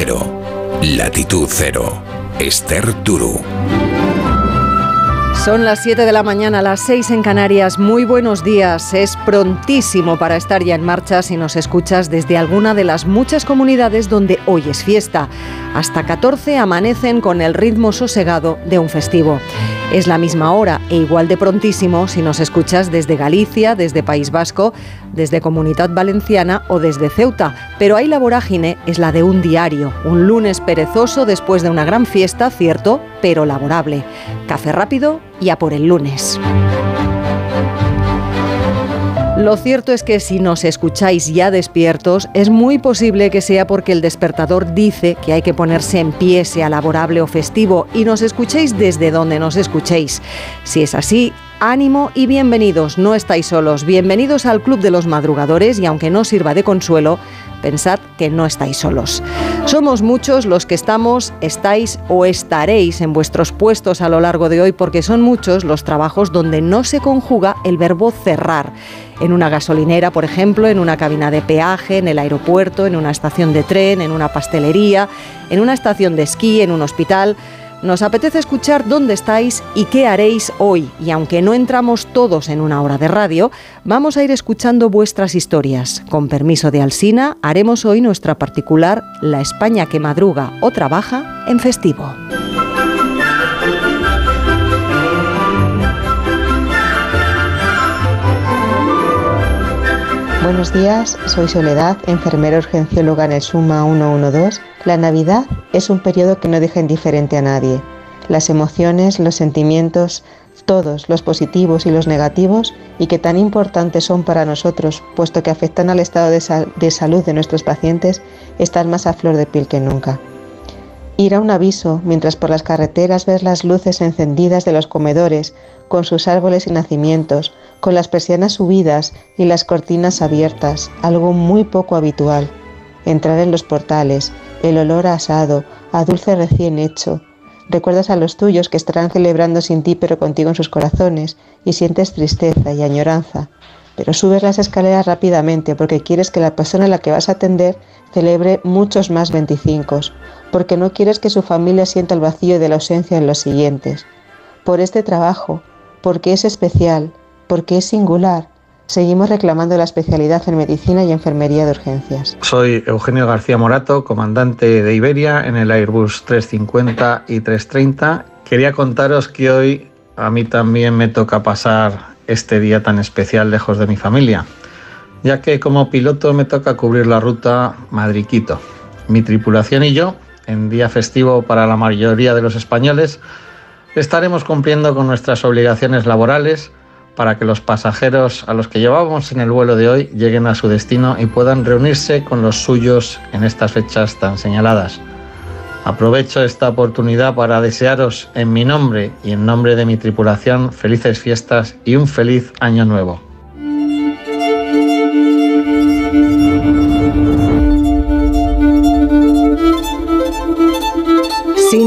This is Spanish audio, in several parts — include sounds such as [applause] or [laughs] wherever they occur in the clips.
Cero, Latitud Cero, Esther Turu. Son las 7 de la mañana, las 6 en Canarias. Muy buenos días. Es prontísimo para estar ya en marcha si nos escuchas desde alguna de las muchas comunidades donde hoy es fiesta. Hasta 14 amanecen con el ritmo sosegado de un festivo. Es la misma hora e igual de prontísimo si nos escuchas desde Galicia, desde País Vasco, desde Comunidad Valenciana o desde Ceuta. Pero ahí la vorágine es la de un diario, un lunes perezoso después de una gran fiesta, cierto, pero laborable. Café rápido y a por el lunes. Lo cierto es que si nos escucháis ya despiertos, es muy posible que sea porque el despertador dice que hay que ponerse en pie, sea laborable o festivo, y nos escuchéis desde donde nos escuchéis. Si es así, ánimo y bienvenidos, no estáis solos, bienvenidos al Club de los Madrugadores y aunque no sirva de consuelo, pensad que no estáis solos. Somos muchos los que estamos, estáis o estaréis en vuestros puestos a lo largo de hoy porque son muchos los trabajos donde no se conjuga el verbo cerrar. En una gasolinera, por ejemplo, en una cabina de peaje, en el aeropuerto, en una estación de tren, en una pastelería, en una estación de esquí, en un hospital. Nos apetece escuchar dónde estáis y qué haréis hoy. Y aunque no entramos todos en una hora de radio, vamos a ir escuchando vuestras historias. Con permiso de Alsina, haremos hoy nuestra particular La España que madruga o trabaja en festivo. Buenos días, soy Soledad, enfermera urgencióloga en el SUMA 112 la Navidad es un periodo que no deja indiferente a nadie. Las emociones, los sentimientos, todos, los positivos y los negativos, y que tan importantes son para nosotros, puesto que afectan al estado de, salud de nuestros pacientes, están más a flor de piel que nunca. Ir a un aviso mientras por las carreteras ves las luces encendidas de los comedores, con sus árboles y nacimientos, con las persianas subidas y las cortinas abiertas, algo muy poco habitual. Entrar en los portales, el olor a asado, a dulce recién hecho. Recuerdas a los tuyos que estarán celebrando sin ti pero contigo en sus corazones y sientes tristeza y añoranza. Pero subes las escaleras rápidamente porque quieres que la persona a la que vas a atender celebre muchos más 25, porque no quieres que su familia sienta el vacío de la ausencia en los siguientes. Por este trabajo, porque es especial, porque es singular, Seguimos reclamando la especialidad en medicina y enfermería de urgencias. Soy Eugenio García Morato, comandante de Iberia en el Airbus 350 y 330. Quería contaros que hoy a mí también me toca pasar este día tan especial lejos de mi familia, ya que como piloto me toca cubrir la ruta Madrid-Quito. Mi tripulación y yo, en día festivo para la mayoría de los españoles, estaremos cumpliendo con nuestras obligaciones laborales para que los pasajeros a los que llevamos en el vuelo de hoy lleguen a su destino y puedan reunirse con los suyos en estas fechas tan señaladas. Aprovecho esta oportunidad para desearos en mi nombre y en nombre de mi tripulación felices fiestas y un feliz año nuevo.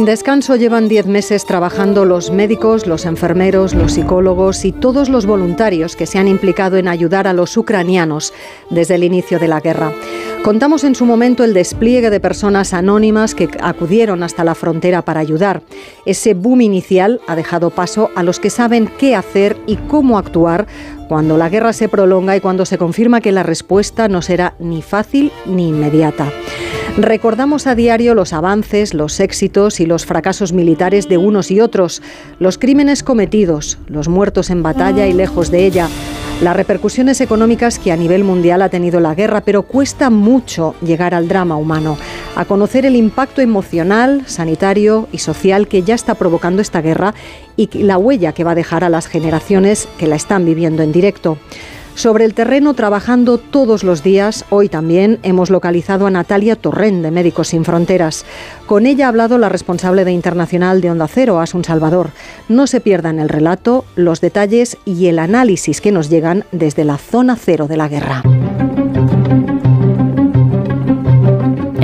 Sin descanso llevan 10 meses trabajando los médicos, los enfermeros, los psicólogos y todos los voluntarios que se han implicado en ayudar a los ucranianos desde el inicio de la guerra. Contamos en su momento el despliegue de personas anónimas que acudieron hasta la frontera para ayudar. Ese boom inicial ha dejado paso a los que saben qué hacer y cómo actuar cuando la guerra se prolonga y cuando se confirma que la respuesta no será ni fácil ni inmediata. Recordamos a diario los avances, los éxitos y los fracasos militares de unos y otros, los crímenes cometidos, los muertos en batalla y lejos de ella, las repercusiones económicas que a nivel mundial ha tenido la guerra, pero cuesta mucho llegar al drama humano, a conocer el impacto emocional, sanitario y social que ya está provocando esta guerra y la huella que va a dejar a las generaciones que la están viviendo en directo. Sobre el terreno, trabajando todos los días, hoy también hemos localizado a Natalia Torren de Médicos Sin Fronteras. Con ella ha hablado la responsable de Internacional de Onda Cero, Asun Salvador. No se pierdan el relato, los detalles y el análisis que nos llegan desde la zona cero de la guerra.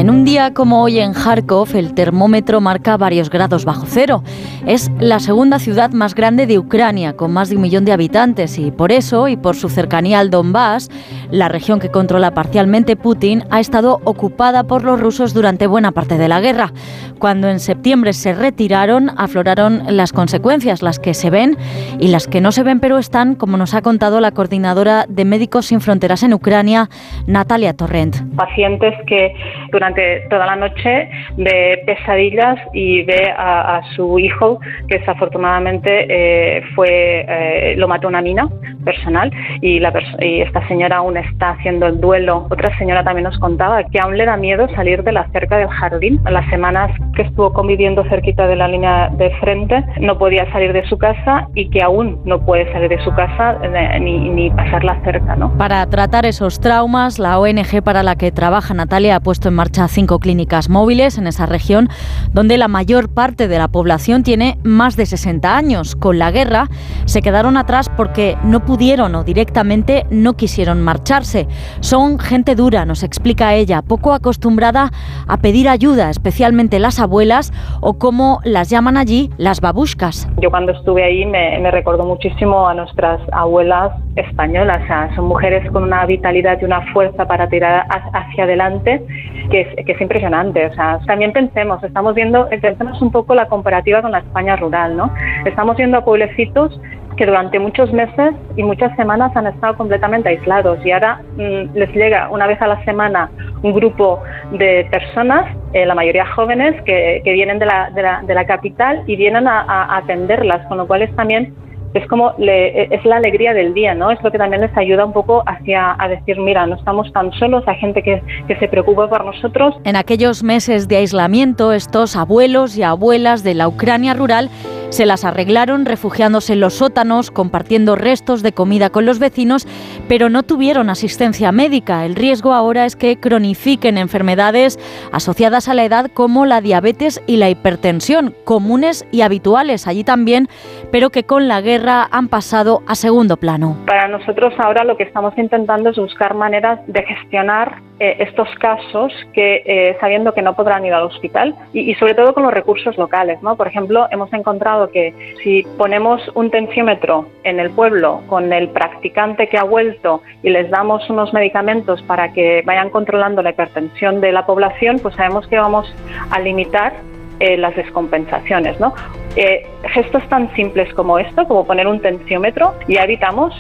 En un día como hoy en Kharkov, el termómetro marca varios grados bajo cero. Es la segunda ciudad más grande de Ucrania, con más de un millón de habitantes, y por eso, y por su cercanía al Donbass, la región que controla parcialmente Putin, ha estado ocupada por los rusos durante buena parte de la guerra. Cuando en septiembre se retiraron, afloraron las consecuencias, las que se ven y las que no se ven, pero están, como nos ha contado la coordinadora de Médicos Sin Fronteras en Ucrania, Natalia Torrent. Pacientes que durante toda la noche ve pesadillas y ve a, su hijo, que desafortunadamente eh, fue, eh, lo mató una mina personal y, la y esta señora aún está haciendo el duelo. Otra señora también nos contaba que aún le da miedo salir de la cerca del jardín. Las semanas que estuvo conviviendo cerquita de la línea de frente no podía salir de su casa y que aún no puede salir de su casa eh, ni, ni pasarla cerca. ¿no? Para tratar esos traumas, la ONG para la que trabaja Natalia ha puesto en marcha cinco clínicas móviles en esa región donde la mayor parte de la población tiene más de 60 años. Con la guerra se quedaron atrás porque no pudieron o directamente no quisieron marcharse. Son gente dura, nos explica ella, poco acostumbrada a pedir ayuda, especialmente las abuelas o como las llaman allí, las babushkas. Yo cuando estuve ahí me, me recordó muchísimo a nuestras abuelas españolas, son mujeres con una vitalidad y una fuerza para tirar hacia adelante que es, que es impresionante. O sea, también pensemos, estamos viendo, pensemos un poco la comparativa con la España rural, ¿no? Estamos viendo a pueblecitos que durante muchos meses y muchas semanas han estado completamente aislados y ahora mm, les llega una vez a la semana un grupo de personas, eh, la mayoría jóvenes, que, que vienen de la, de, la, de la, capital y vienen a, a, atenderlas, con lo cual es también es como le, es la alegría del día, ¿no? Es lo que también les ayuda un poco hacia a decir, mira, no estamos tan solos, hay gente que, que se preocupa por nosotros. En aquellos meses de aislamiento, estos abuelos y abuelas de la Ucrania rural se las arreglaron refugiándose en los sótanos, compartiendo restos de comida con los vecinos, pero no tuvieron asistencia médica. El riesgo ahora es que cronifiquen enfermedades asociadas a la edad como la diabetes y la hipertensión, comunes y habituales allí también, pero que con la guerra han pasado a segundo plano. Para nosotros ahora lo que estamos intentando es buscar maneras de gestionar eh, estos casos que eh, sabiendo que no podrán ir al hospital y, y, sobre todo con los recursos locales, ¿no? Por ejemplo, hemos encontrado que si ponemos un tensiómetro en el pueblo con el practicante que ha vuelto y les damos unos medicamentos para que vayan controlando la hipertensión de la población, pues sabemos que vamos a limitar eh, las descompensaciones, ¿no? Eh, gestos tan simples como esto, como poner un tensiómetro, ya evitamos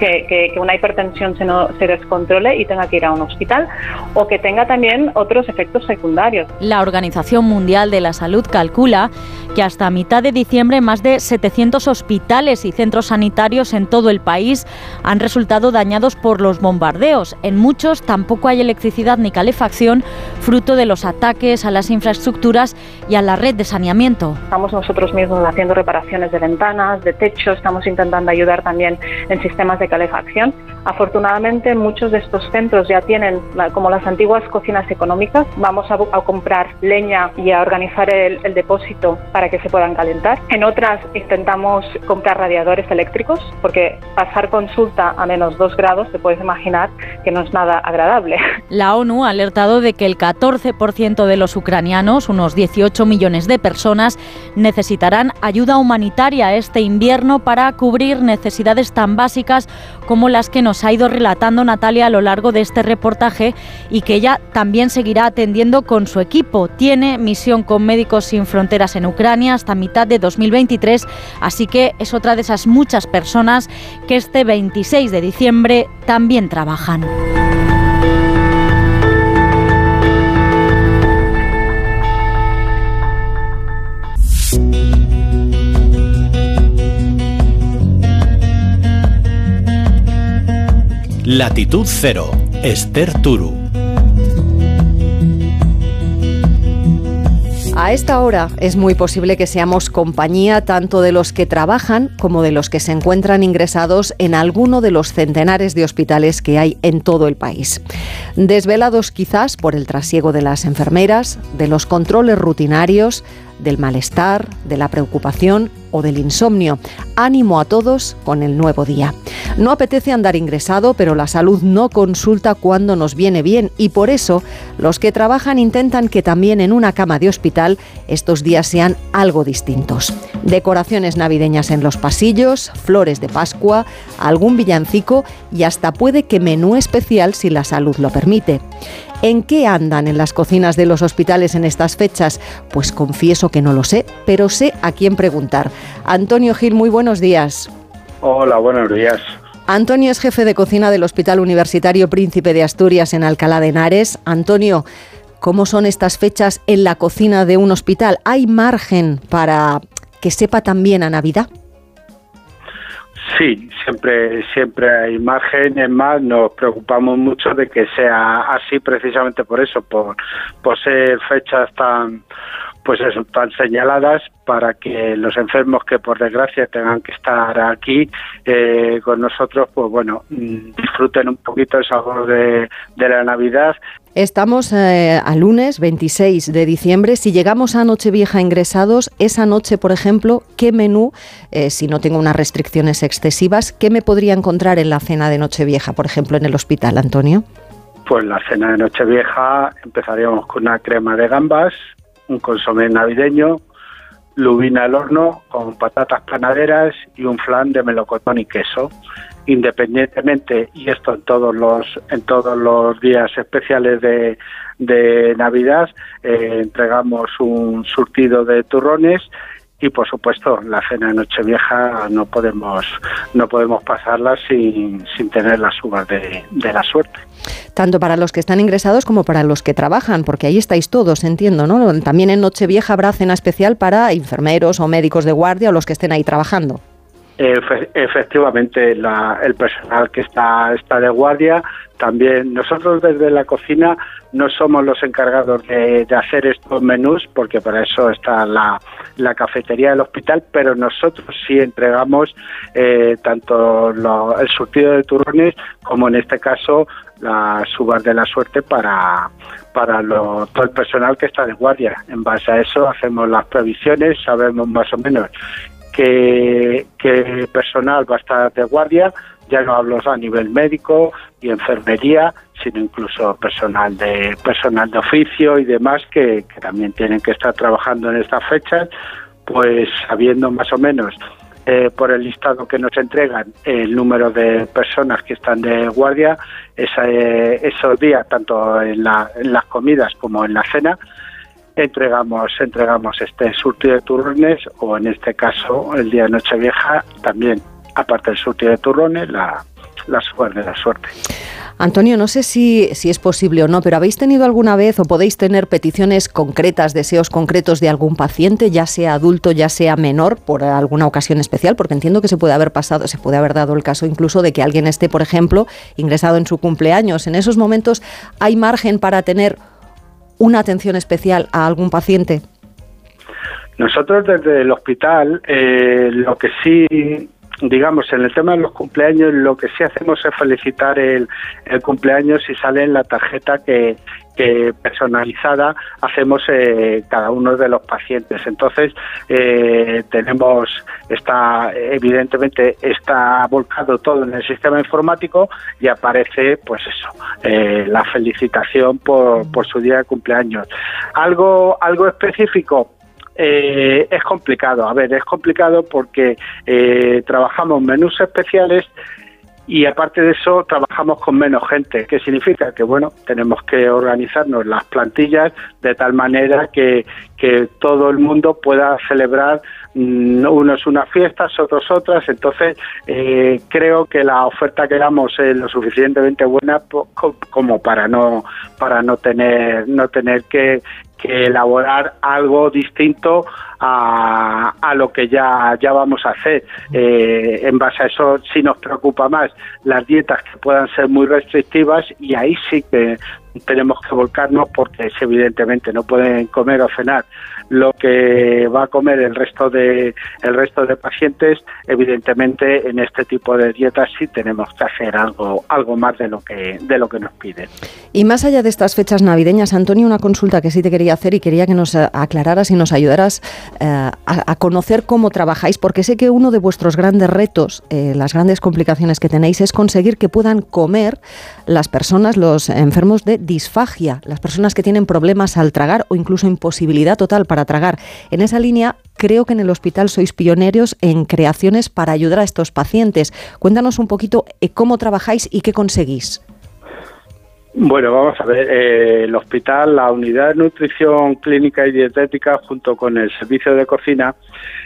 que, una hipertensión se, se descontrole y tenga que ir a un hospital o que tenga también otros efectos secundarios. La Organización Mundial de la Salud calcula que hasta mitad de diciembre más de 700 hospitales y centros sanitarios en todo el país han resultado dañados por los bombardeos. En muchos tampoco hay electricidad ni calefacción, fruto de los ataques a las infraestructuras a la red de saneamiento. Estamos nosotros mismos haciendo reparaciones de ventanas, de techo, estamos intentando ayudar también en sistemas de calefacción. Afortunadamente muchos de estos centros ya tienen como las antiguas cocinas económicas. Vamos a, a comprar leña y a organizar el, el depósito para que se puedan calentar. En otras intentamos comprar radiadores eléctricos porque pasar consulta a menos 2 grados te puedes imaginar que no es nada agradable. [laughs] La ONU ha alertado de que el 14% de los ucranianos, unos 18 millones de personas, necesitarán ayuda humanitaria este invierno para cubrir necesidades tan básicas como las que nos ha ido relatando Natalia a lo largo de este reportaje y que ella también seguirá atendiendo con su equipo. Tiene misión con Médicos Sin Fronteras en Ucrania hasta mitad de 2023, así que es otra de esas muchas personas que este 26 de diciembre también trabajan. Latitud Cero, Esther Turu. A esta hora es muy posible que seamos compañía tanto de los que trabajan como de los que se encuentran ingresados en alguno de los centenares de hospitales que hay en todo el país. Desvelados quizás por el trasiego de las enfermeras, de los controles rutinarios, del malestar, de la preocupación o del insomnio. Ánimo a todos con el nuevo día. No apetece andar ingresado, pero la salud no consulta cuando nos viene bien y por eso los que trabajan intentan que también en una cama de hospital estos días sean algo distintos. Decoraciones navideñas en los pasillos, flores de Pascua, algún villancico y hasta puede que menú especial si la salud lo permite. ¿En qué andan en las cocinas de los hospitales en estas fechas? Pues confieso que no lo sé, pero sé a quién preguntar. Antonio Gil, muy buenos días. Hola, buenos días. Antonio es jefe de cocina del Hospital Universitario Príncipe de Asturias en Alcalá de Henares. Antonio, ¿cómo son estas fechas en la cocina de un hospital? ¿Hay margen para que sepa también a Navidad? Sí, siempre, siempre hay margen. Es más, nos preocupamos mucho de que sea así precisamente por eso, por, por ser fechas tan, pues eso, tan señaladas para que los enfermos que por desgracia tengan que estar aquí eh, con nosotros, pues bueno, mm, disfruten un poquito el sabor de, de la Navidad Estamos eh, a lunes 26 de diciembre. Si llegamos a Nochevieja ingresados, esa noche, por ejemplo, ¿qué menú, eh, si no tengo unas restricciones excesivas, qué me podría encontrar en la cena de Nochevieja, por ejemplo, en el hospital, Antonio? Pues la cena de Nochevieja empezaríamos con una crema de gambas, un consomé navideño, lubina al horno con patatas panaderas y un flan de melocotón y queso. Independientemente y esto en todos los en todos los días especiales de, de Navidad eh, entregamos un surtido de turrones y por supuesto la cena de Nochevieja no podemos no podemos pasarla sin, sin tener las uvas de, de, la suerte. Tanto para los que están ingresados como para los que trabajan porque ahí estáis todos entiendo no también en Nochevieja habrá cena especial para enfermeros o médicos de guardia o los que estén ahí trabajando efectivamente, el personal que está, está de guardia, también nosotros desde la cocina no somos los encargados de, hacer estos menús, porque para eso está la, cafetería del hospital, pero nosotros sí entregamos eh, tanto el surtido de turrones como en este caso las uvas de la suerte para, para todo el personal que está de guardia. En base a eso hacemos las previsiones, sabemos más o menos que, personal va a estar de guardia, ya no hablo a nivel médico y enfermería, sino incluso personal de personal de oficio y demás que, también tienen que estar trabajando en estas fechas, pues sabiendo más o menos eh, por el listado que nos entregan el número de personas que están de guardia esa, eh, esos días, tanto en, en las comidas como en la cena, entregamos entregamos este surtido de turrones o en este caso el día de Nochevieja también aparte del surtido de turrones la las de la suerte. Antonio, no sé si, si es posible o no, pero ¿habéis tenido alguna vez o podéis tener peticiones concretas, deseos concretos de algún paciente, ya sea adulto, ya sea menor, por alguna ocasión especial? Porque entiendo que se puede haber pasado, se puede haber dado el caso incluso de que alguien esté, por ejemplo, ingresado en su cumpleaños. En esos momentos hay margen para tener una atención especial a algún paciente? Nosotros desde el hospital eh, lo que sí digamos, en el tema de los cumpleaños, lo que sí hacemos es felicitar el, el cumpleaños y sale en la tarjeta que, personalizada hacemos eh, cada uno de los pacientes. Entonces, eh, tenemos, está, evidentemente, está volcado todo en el sistema informático y aparece, pues eso, eh, la felicitación por, por su día de cumpleaños. Algo, algo específico, eh, es complicado. A ver, es complicado porque eh, trabajamos menús especiales y aparte de eso trabajamos con menos gente. ¿Qué significa? Que bueno, tenemos que organizarnos las plantillas de tal manera que, que todo el mundo pueda celebrar mm, unos unas fiestas, otros otras. Entonces eh, creo que la oferta que damos es lo suficientemente buena como para no para no tener no tener que, que elaborar algo distinto a, a, lo que ya, ya vamos a hacer. Eh, en base a eso sí nos preocupa más las dietas que puedan ser muy restrictivas y ahí sí que tenemos que volcarnos porque evidentemente no pueden comer o cenar lo que va a comer el resto de el resto de pacientes evidentemente en este tipo de dietas sí tenemos que hacer algo algo más de lo que de lo que nos piden y más allá de estas fechas navideñas Antonio una consulta que sí te quería hacer y quería que nos aclararas y nos ayudaras eh, a, conocer cómo trabajáis porque sé que uno de vuestros grandes retos eh, las grandes complicaciones que tenéis es conseguir que puedan comer las personas los enfermos de disfagia las personas que tienen problemas al tragar o incluso imposibilidad total para tragar. En esa línea, creo que en el hospital sois pioneros en creaciones para ayudar a estos pacientes. Cuéntanos un poquito eh, cómo trabajáis y qué conseguís. Bueno, vamos a ver, eh, el hospital, la unidad de nutrición clínica y dietética, junto con el servicio de cocina,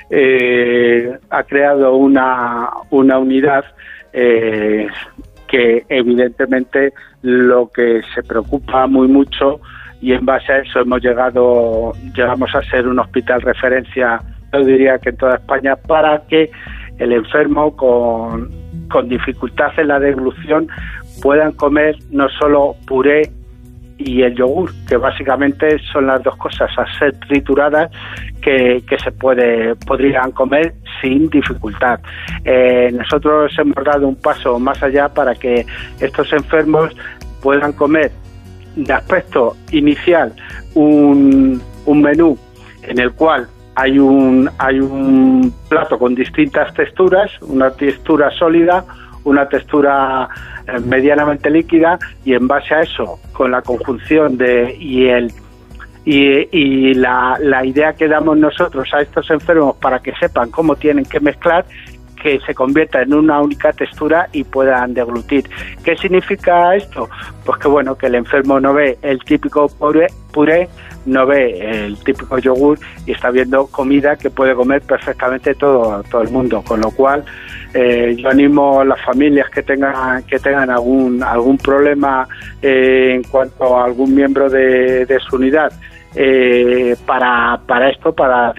eh, ha creado una, una unidad que evidentemente lo que se preocupa muy mucho y en base a eso hemos llegado, llegamos a ser un hospital referencia, yo diría que en toda España, para que el enfermo con, con dificultad en la deglución puedan comer no solo puré y el yogur, que básicamente son las dos cosas a ser trituradas que, que se puede, podrían comer sin dificultad. Eh, nosotros hemos dado un paso más allá para que estos enfermos puedan comer de aspecto inicial un, un menú en el cual hay un, hay un plato con distintas texturas, una textura sólida, una textura eh, medianamente líquida y en base a eso, con la conjunción de y el y, la, la idea que damos nosotros a estos enfermos para que sepan cómo tienen que mezclar que se convierta en una única textura y puedan deglutir. ¿Qué significa esto? Pues que bueno, que el enfermo no ve el típico puré, puré no ve el típico yogur y está viendo comida que puede comer perfectamente todo, todo el mundo. Con lo cual, eh, yo animo a las familias que tengan, que tengan algún, algún problema eh, en cuanto a algún miembro de, su unidad eh, para, para esto, para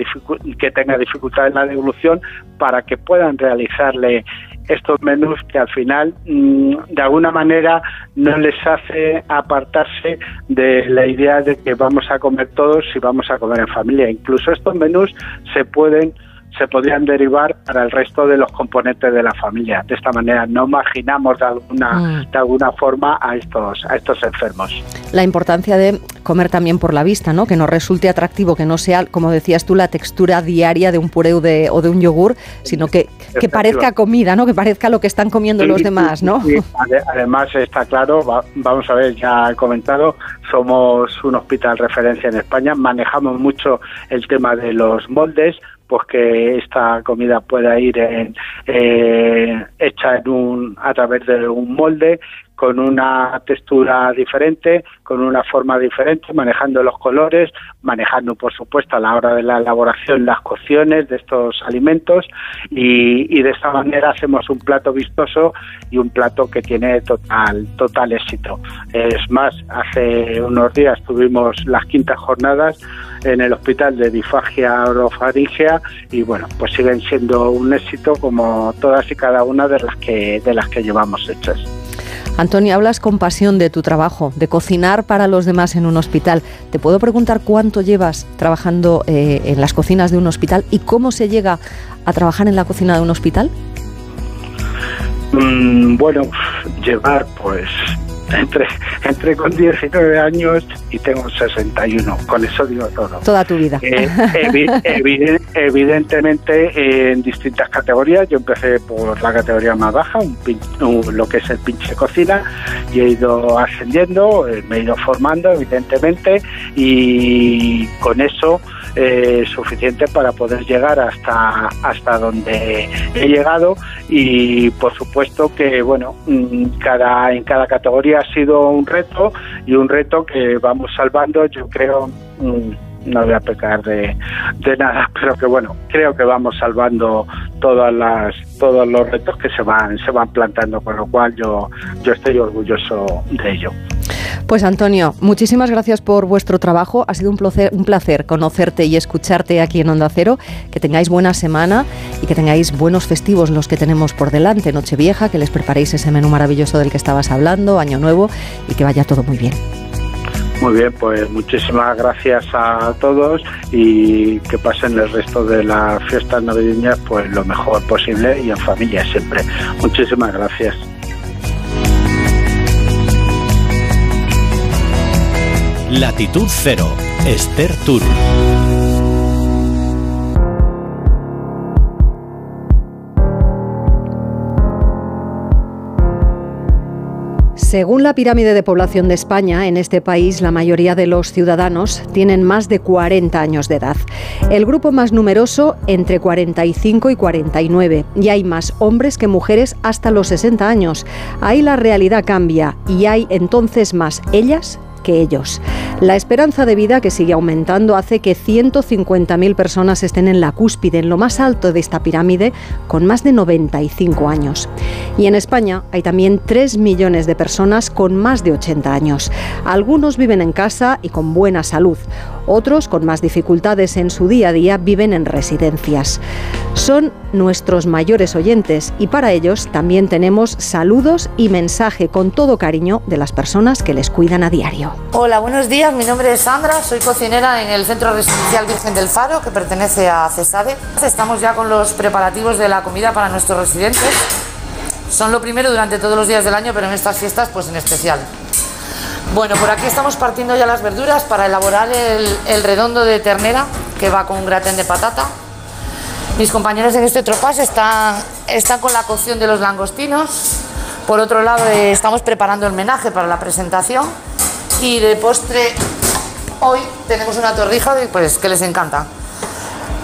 que tenga dificultad en la devolución, para que puedan realizarle estos menús que al final mm, de alguna manera no les hace apartarse de la idea de que vamos a comer todos y vamos a comer en familia. Incluso estos menús se pueden se podrían derivar para el resto de los componentes de la familia. De esta manera no marginamos de alguna, mm. de alguna forma a estos, a estos enfermos. La importancia de comer también por la vista, ¿no? que nos resulte atractivo, que no sea, como decías tú, la textura diaria de un puré o de, o de un yogur, sino que, que parezca comida, ¿no? que parezca lo que están comiendo los demás. ¿no? Además está claro, vamos a ver, ya he comentado, somos un hospital referencia en España, manejamos mucho el tema de los moldes, pues que esta comida pueda ir en, eh, hecha en un, a través de un molde con una textura diferente, con una forma diferente, manejando los colores, manejando, por supuesto, a la hora de la elaboración las cocciones de estos alimentos y, de esta manera hacemos un plato vistoso y un plato que tiene total, total éxito. Es más, hace unos días tuvimos las quintas jornadas en el hospital de disfagia orofaringea y bueno, pues siguen siendo un éxito como todas y cada una de las que, de las que llevamos hechas. Antonio, hablas con pasión de tu trabajo, de cocinar para los demás en un hospital. ¿Te puedo preguntar cuánto llevas trabajando eh, en las cocinas de un hospital y cómo se llega a trabajar en la cocina de un hospital? Mm, bueno, llevar pues entre, entre con 19 años y tengo 61. Con eso digo todo. Toda tu vida. Eh, [laughs] evidentemente en distintas categorías. Yo empecé por la categoría más baja, lo que es el pinche cocina, y he ido ascendiendo, eh, me he ido formando, evidentemente, y con eso eh, suficiente para poder llegar hasta, hasta donde he llegado y por supuesto que bueno mm, cada en cada categoría ha sido un reto y un reto que vamos salvando yo creo mm, no voy a pecar de, de, nada, [laughs] pero que bueno, creo que vamos salvando todas las, todos los retos que se van, se van plantando, con lo cual yo, yo estoy orgulloso de ello. Pues Antonio, muchísimas gracias por vuestro trabajo. Ha sido un placer, un placer conocerte y escucharte aquí en Onda Cero. Que tengáis buena semana y que tengáis buenos festivos los que tenemos por delante. Nochevieja, que les preparéis ese menú maravilloso del que estabas hablando, Año Nuevo y que vaya todo muy bien. Muy bien, pues muchísimas gracias a todos y que pasen el resto de las fiestas navideñas pues lo mejor posible y en familia siempre. Muchísimas gracias. Latitud Cero, Esther Tour. Según la pirámide de población de España, en este país la mayoría de los ciudadanos tienen más de 40 años de edad. El grupo más numeroso entre 45 y 49 y hay más hombres que mujeres hasta los 60 años. Ahí la realidad cambia y hay entonces más ellas ellos. La esperanza de vida que sigue aumentando hace que 150.000 personas estén en la cúspide, en lo más alto de esta pirámide, con más de 95 años. Y en España hay también 3 millones de personas con más de 80 años. Algunos viven en casa y con buena salud. Otros, con más dificultades en su día a día, viven en residencias. Son nuestros mayores oyentes y para ellos también tenemos saludos y mensaje con todo cariño de las personas que les cuidan a diario. Hola, buenos días. Mi nombre es Sandra. Soy cocinera en el Centro Residencial Virgen del Faro, que pertenece a CESADE. Estamos ya con los preparativos de la comida para nuestros residentes. Son lo primero durante todos los días del año, pero en estas fiestas, pues en especial. Bueno, por aquí estamos partiendo ya las verduras para elaborar el, redondo de ternera que va con un gratén de patata. Mis compañeros en este tropas están, están con la cocción de los langostinos. Por otro lado, eh, estamos preparando el menaje para la presentación. Y de postre, hoy tenemos una torrija pues, que les encanta.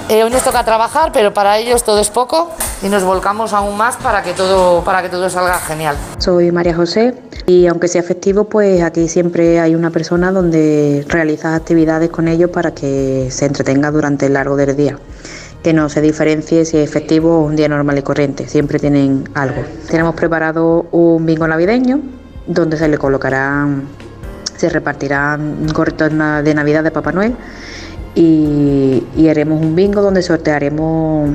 Eh, hoy nos toca trabajar, pero para ellos todo es poco y nos volcamos aún más para que todo, para que todo salga genial. Soy María José y aunque sea festivo, pues aquí siempre hay una persona donde realiza actividades con ellos para que se entretenga durante el largo del día que no se diferencie si es festivo o un día normal y corriente, siempre tienen algo. Tenemos preparado un bingo navideño donde se le colocarán, se repartirán gorritos de Navidad de Papá Noel y, haremos un bingo donde sortearemos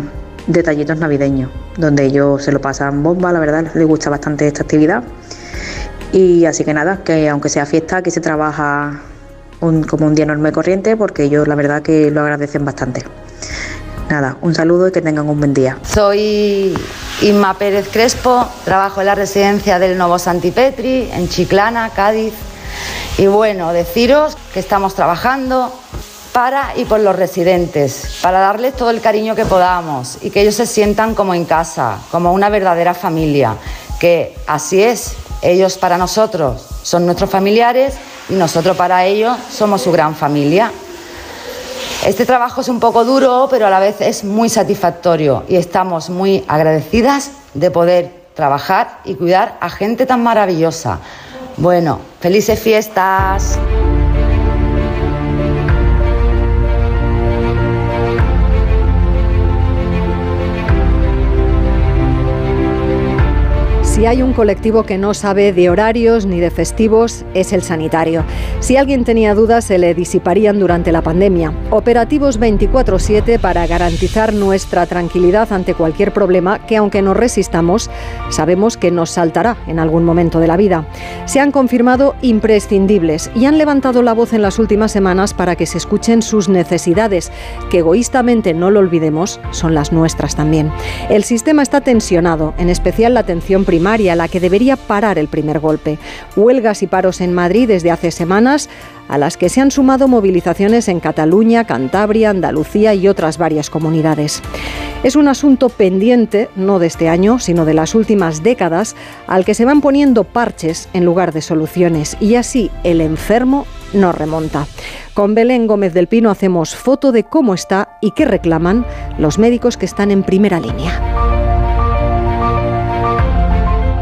detallitos navideños, donde ellos se lo pasan bomba, la verdad les gusta bastante esta actividad. Y así que nada, que aunque sea fiesta, que se trabaja como un día y corriente, porque ellos la verdad que lo agradecen bastante. Nada, un saludo y que tengan un buen día. Soy Inma Pérez Crespo, trabajo en la residencia del Novo Santipetri, en Chiclana, Cádiz. Y bueno, deciros que estamos trabajando para y por los residentes, para darles todo el cariño que podamos y que ellos se sientan como en casa, como una verdadera familia, que así es, ellos para nosotros son nuestros familiares y nosotros para ellos somos su gran familia. Este trabajo es un poco duro, pero a la vez es muy satisfactorio y estamos muy agradecidas de poder trabajar y cuidar a gente tan maravillosa. Bueno, felices fiestas. Si hay un colectivo que no sabe de horarios ni de festivos, es el sanitario. Si alguien tenía dudas, se le disiparían durante la pandemia. Operativos 24/7 para garantizar nuestra tranquilidad ante cualquier problema que, aunque nos resistamos, sabemos que nos saltará en algún momento de la vida. Se han confirmado imprescindibles y han levantado la voz en las últimas semanas para que se escuchen sus necesidades, que egoístamente no lo olvidemos, son las nuestras también. El sistema está tensionado, en especial la atención primaria la que debería parar el primer golpe. Huelgas y paros en Madrid desde hace semanas a las que se han sumado movilizaciones en Cataluña, Cantabria, Andalucía y otras varias comunidades. Es un asunto pendiente, no de este año, sino de las últimas décadas, al que se van poniendo parches en lugar de soluciones y así el enfermo no remonta. Con Belén Gómez del Pino hacemos foto de cómo está y qué reclaman los médicos que están en primera línea.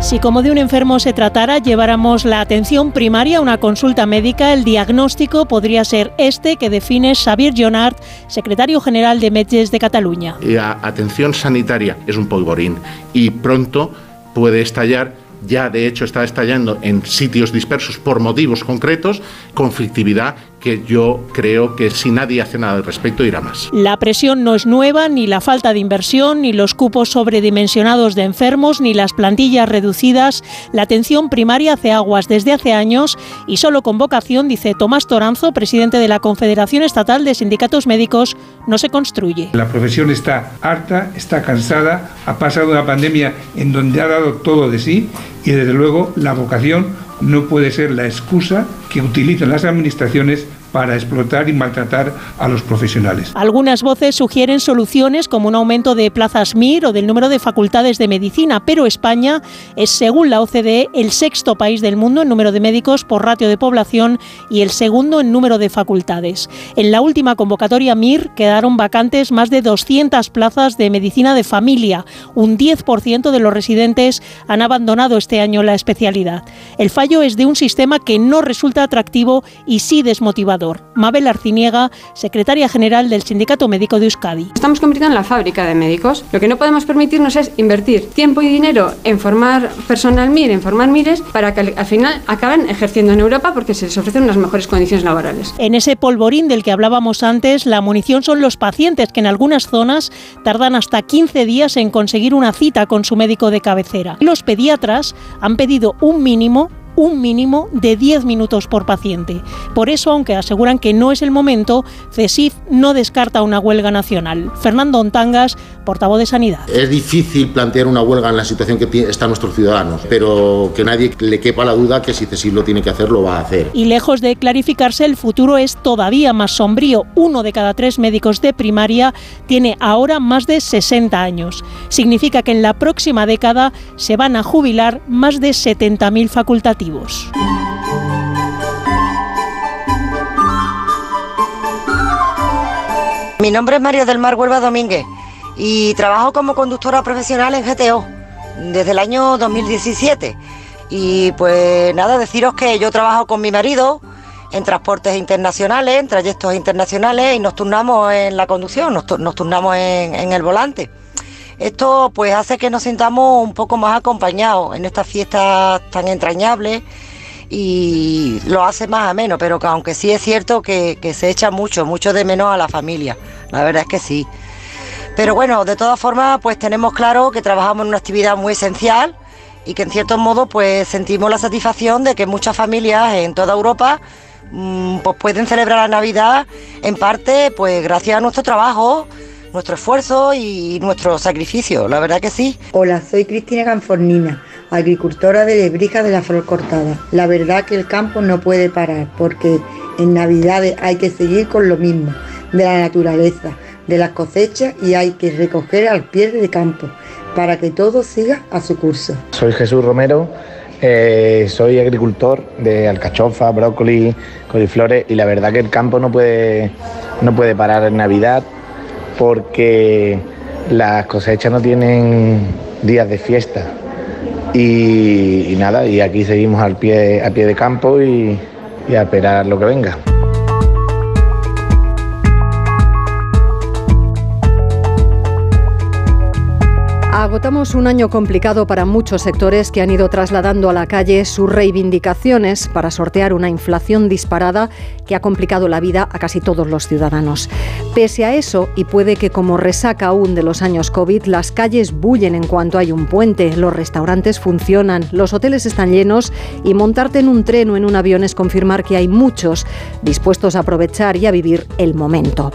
Si como de un enfermo se tratara, lleváramos la atención primaria a una consulta médica, el diagnóstico podría ser este que define Xavier Jonart, secretario general de Metges de Cataluña. La atención sanitaria es un polvorín y pronto puede estallar ya de hecho está estallando en sitios dispersos por motivos concretos, conflictividad que yo creo que si nadie hace nada al respecto irá más. La presión no es nueva, ni la falta de inversión, ni los cupos sobredimensionados de enfermos, ni las plantillas reducidas. La atención primaria hace aguas desde hace años y solo con vocación, dice Tomás Toranzo, presidente de la Confederación Estatal de Sindicatos Médicos, no se construye. La profesión está harta, está cansada, ha pasado una pandemia en donde ha dado todo de sí y desde luego la vocación no puede ser la excusa que utilizan las administraciones para explotar y maltratar a los profesionales. Algunas voces sugieren soluciones como un aumento de plazas MIR o del número de facultades de medicina, pero España es, según la OCDE, el sexto país del mundo en número de médicos por ratio de población y el segundo en número de facultades. En la última convocatoria MIR quedaron vacantes más de 200 plazas de medicina de familia. Un 10% de los residentes han abandonado este año la especialidad. El fallo es de un sistema que no resulta atractivo y sí Mabel Arciniega, secretaria general del Sindicato Médico de Euskadi. Estamos convirtiendo en la fábrica de médicos. Lo que no podemos permitirnos es invertir tiempo y dinero en formar personal MIR, en formar MIRES, para que al final acaben ejerciendo en Europa porque se les ofrecen unas mejores condiciones laborales. En ese polvorín del que hablábamos antes, la munición son los pacientes que en algunas zonas tardan hasta 15 días en conseguir una cita con su médico de cabecera. Los pediatras han pedido un mínimo un mínimo de 10 minutos por paciente. Por eso, aunque aseguran que no es el momento, CESIF no descarta una huelga nacional. Fernando Ontangas, portavoz de Sanidad. Es difícil plantear una huelga en la situación que están nuestros ciudadanos, pero que nadie le quepa la duda que si CESIF lo tiene que hacer, lo va a hacer. Y lejos de clarificarse, el futuro es todavía más sombrío. Uno de cada tres médicos de primaria tiene ahora más de 60 años. Significa que en la próxima década se van a jubilar más de 70.000 facultativos. Mi nombre es María del Mar Huelva Domínguez y trabajo como conductora profesional en GTO desde el año 2017. Y pues nada, deciros que yo trabajo con mi marido en transportes internacionales, en trayectos internacionales y nos turnamos en la conducción, nos, turnamos en, el volante. Esto pues hace que nos sintamos un poco más acompañados en estas fiestas tan entrañables y lo hace más ameno, pero que aunque sí es cierto que, se echa mucho, mucho de menos a la familia, la verdad es que sí. Pero bueno, de todas formas, pues tenemos claro que trabajamos en una actividad muy esencial y que en cierto modo pues sentimos la satisfacción de que muchas familias en toda Europa mm, pues pueden celebrar la Navidad en parte pues gracias a nuestro trabajo nuestro esfuerzo y nuestro sacrificio, la verdad que sí. Hola, soy Cristina Canfornina, agricultora de Lebrija de la Flor Cortada. La verdad que el campo no puede parar porque en Navidades hay que seguir con lo mismo, de la naturaleza, de las cosechas y hay que recoger al pie de campo para que todo siga a su curso. Soy Jesús Romero. Eh, soy agricultor de alcachofa, brócoli, coliflores y la verdad que el campo no puede, no puede parar en Navidad porque las cosechas no tienen días de fiesta. Y, nada, y aquí seguimos al pie, a pie de campo y, y a esperar lo que venga. Agotamos un año complicado para muchos sectores que han ido trasladando a la calle sus reivindicaciones para sortear una inflación disparada que ha complicado la vida a casi todos los ciudadanos. Pese a eso, y puede que como resaca aún de los años COVID, las calles bullen en cuanto hay un puente, los restaurantes funcionan, los hoteles están llenos y montarte en un tren o en un avión es confirmar que hay muchos dispuestos a aprovechar y a vivir el momento.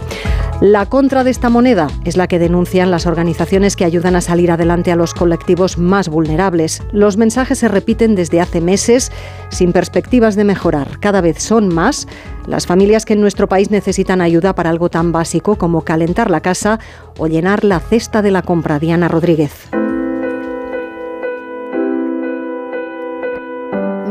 La contra de esta moneda es la que denuncian las organizaciones que ayudan a salir adelante a los colectivos más vulnerables. Los mensajes se repiten desde hace meses sin perspectivas de mejorar. Cada vez son más las familias que en nuestro país necesitan ayuda para algo tan básico como calentar la casa o llenar la cesta de la compra. Diana Rodríguez.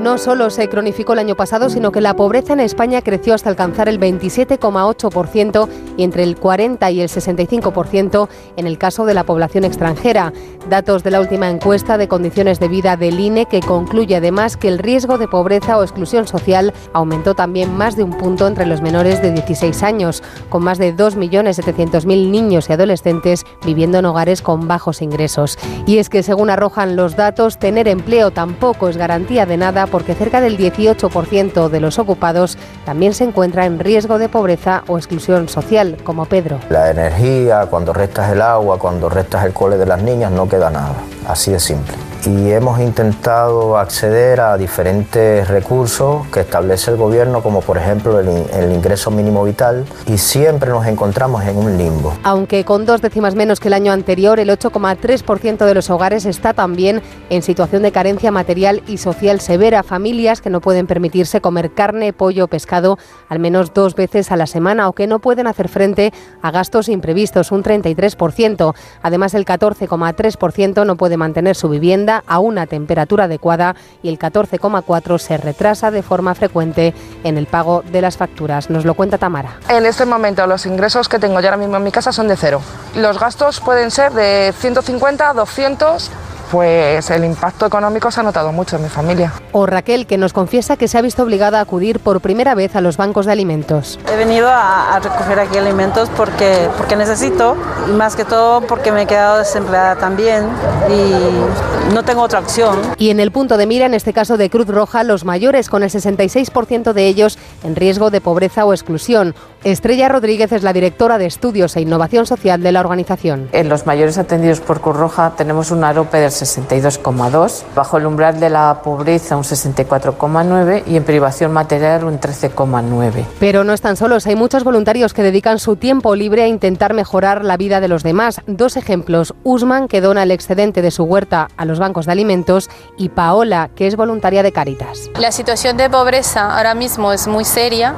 No solo se cronificó el año pasado, sino que la pobreza en España creció hasta alcanzar el 27,8% y entre el 40 y el 65% en el caso de la población extranjera. Datos de la última encuesta de condiciones de vida del INE que concluye además que el riesgo de pobreza o exclusión social aumentó también más de un punto entre los menores de 16 años, con más de 2.700.000 niños y adolescentes viviendo en hogares con bajos ingresos. Y es que según arrojan los datos, tener empleo tampoco es garantía de nada porque cerca del 18% de los ocupados también se encuentra en riesgo de pobreza o exclusión social, como Pedro. La energía, cuando restas el agua, cuando restas el cole de las niñas, no queda nada. Así de simple y hemos intentado acceder a diferentes recursos que establece el gobierno, como por ejemplo el, ingreso mínimo vital, y siempre nos encontramos en un limbo. Aunque con dos décimas menos que el año anterior, el 8,3% de los hogares está también en situación de carencia material y social severa. Familias que no pueden permitirse comer carne, pollo o pescado al menos dos veces a la semana o que no pueden hacer frente a gastos imprevistos, un 33%. Además, el 14,3% no puede mantener su vivienda a una temperatura adecuada y el 14,4 se retrasa de forma frecuente en el pago de las facturas. Nos lo cuenta Tamara. En este momento los ingresos que tengo yo ahora mismo en mi casa son de cero. Los gastos pueden ser de 150, 200 pues el impacto económico se ha notado mucho en mi familia. O Raquel, que nos confiesa que se ha visto obligada a acudir por primera vez a los bancos de alimentos. He venido a, recoger aquí alimentos porque, porque necesito y más que todo porque me he quedado desempleada también y no tengo otra opción. Y en el punto de mira, en este caso de Cruz Roja, los mayores, con el 66% de ellos en riesgo de pobreza o exclusión. Estrella Rodríguez es la directora de Estudios e Innovación Social de la organización. En los mayores atendidos por Cruz Roja tenemos un AROPE del 62,2, bajo el umbral de la pobreza un 64,9 y en privación material un 13,9. Pero no están solos, hay muchos voluntarios que dedican su tiempo libre a intentar mejorar la vida de los demás. Dos ejemplos, Usman, que dona el excedente de su huerta a los bancos de alimentos, y Paola, que es voluntaria de Caritas. La situación de pobreza ahora mismo es muy seria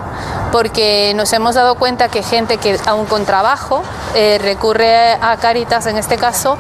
porque nos hemos dado cuenta que gente que aún con trabajo eh, recurre a Caritas en este caso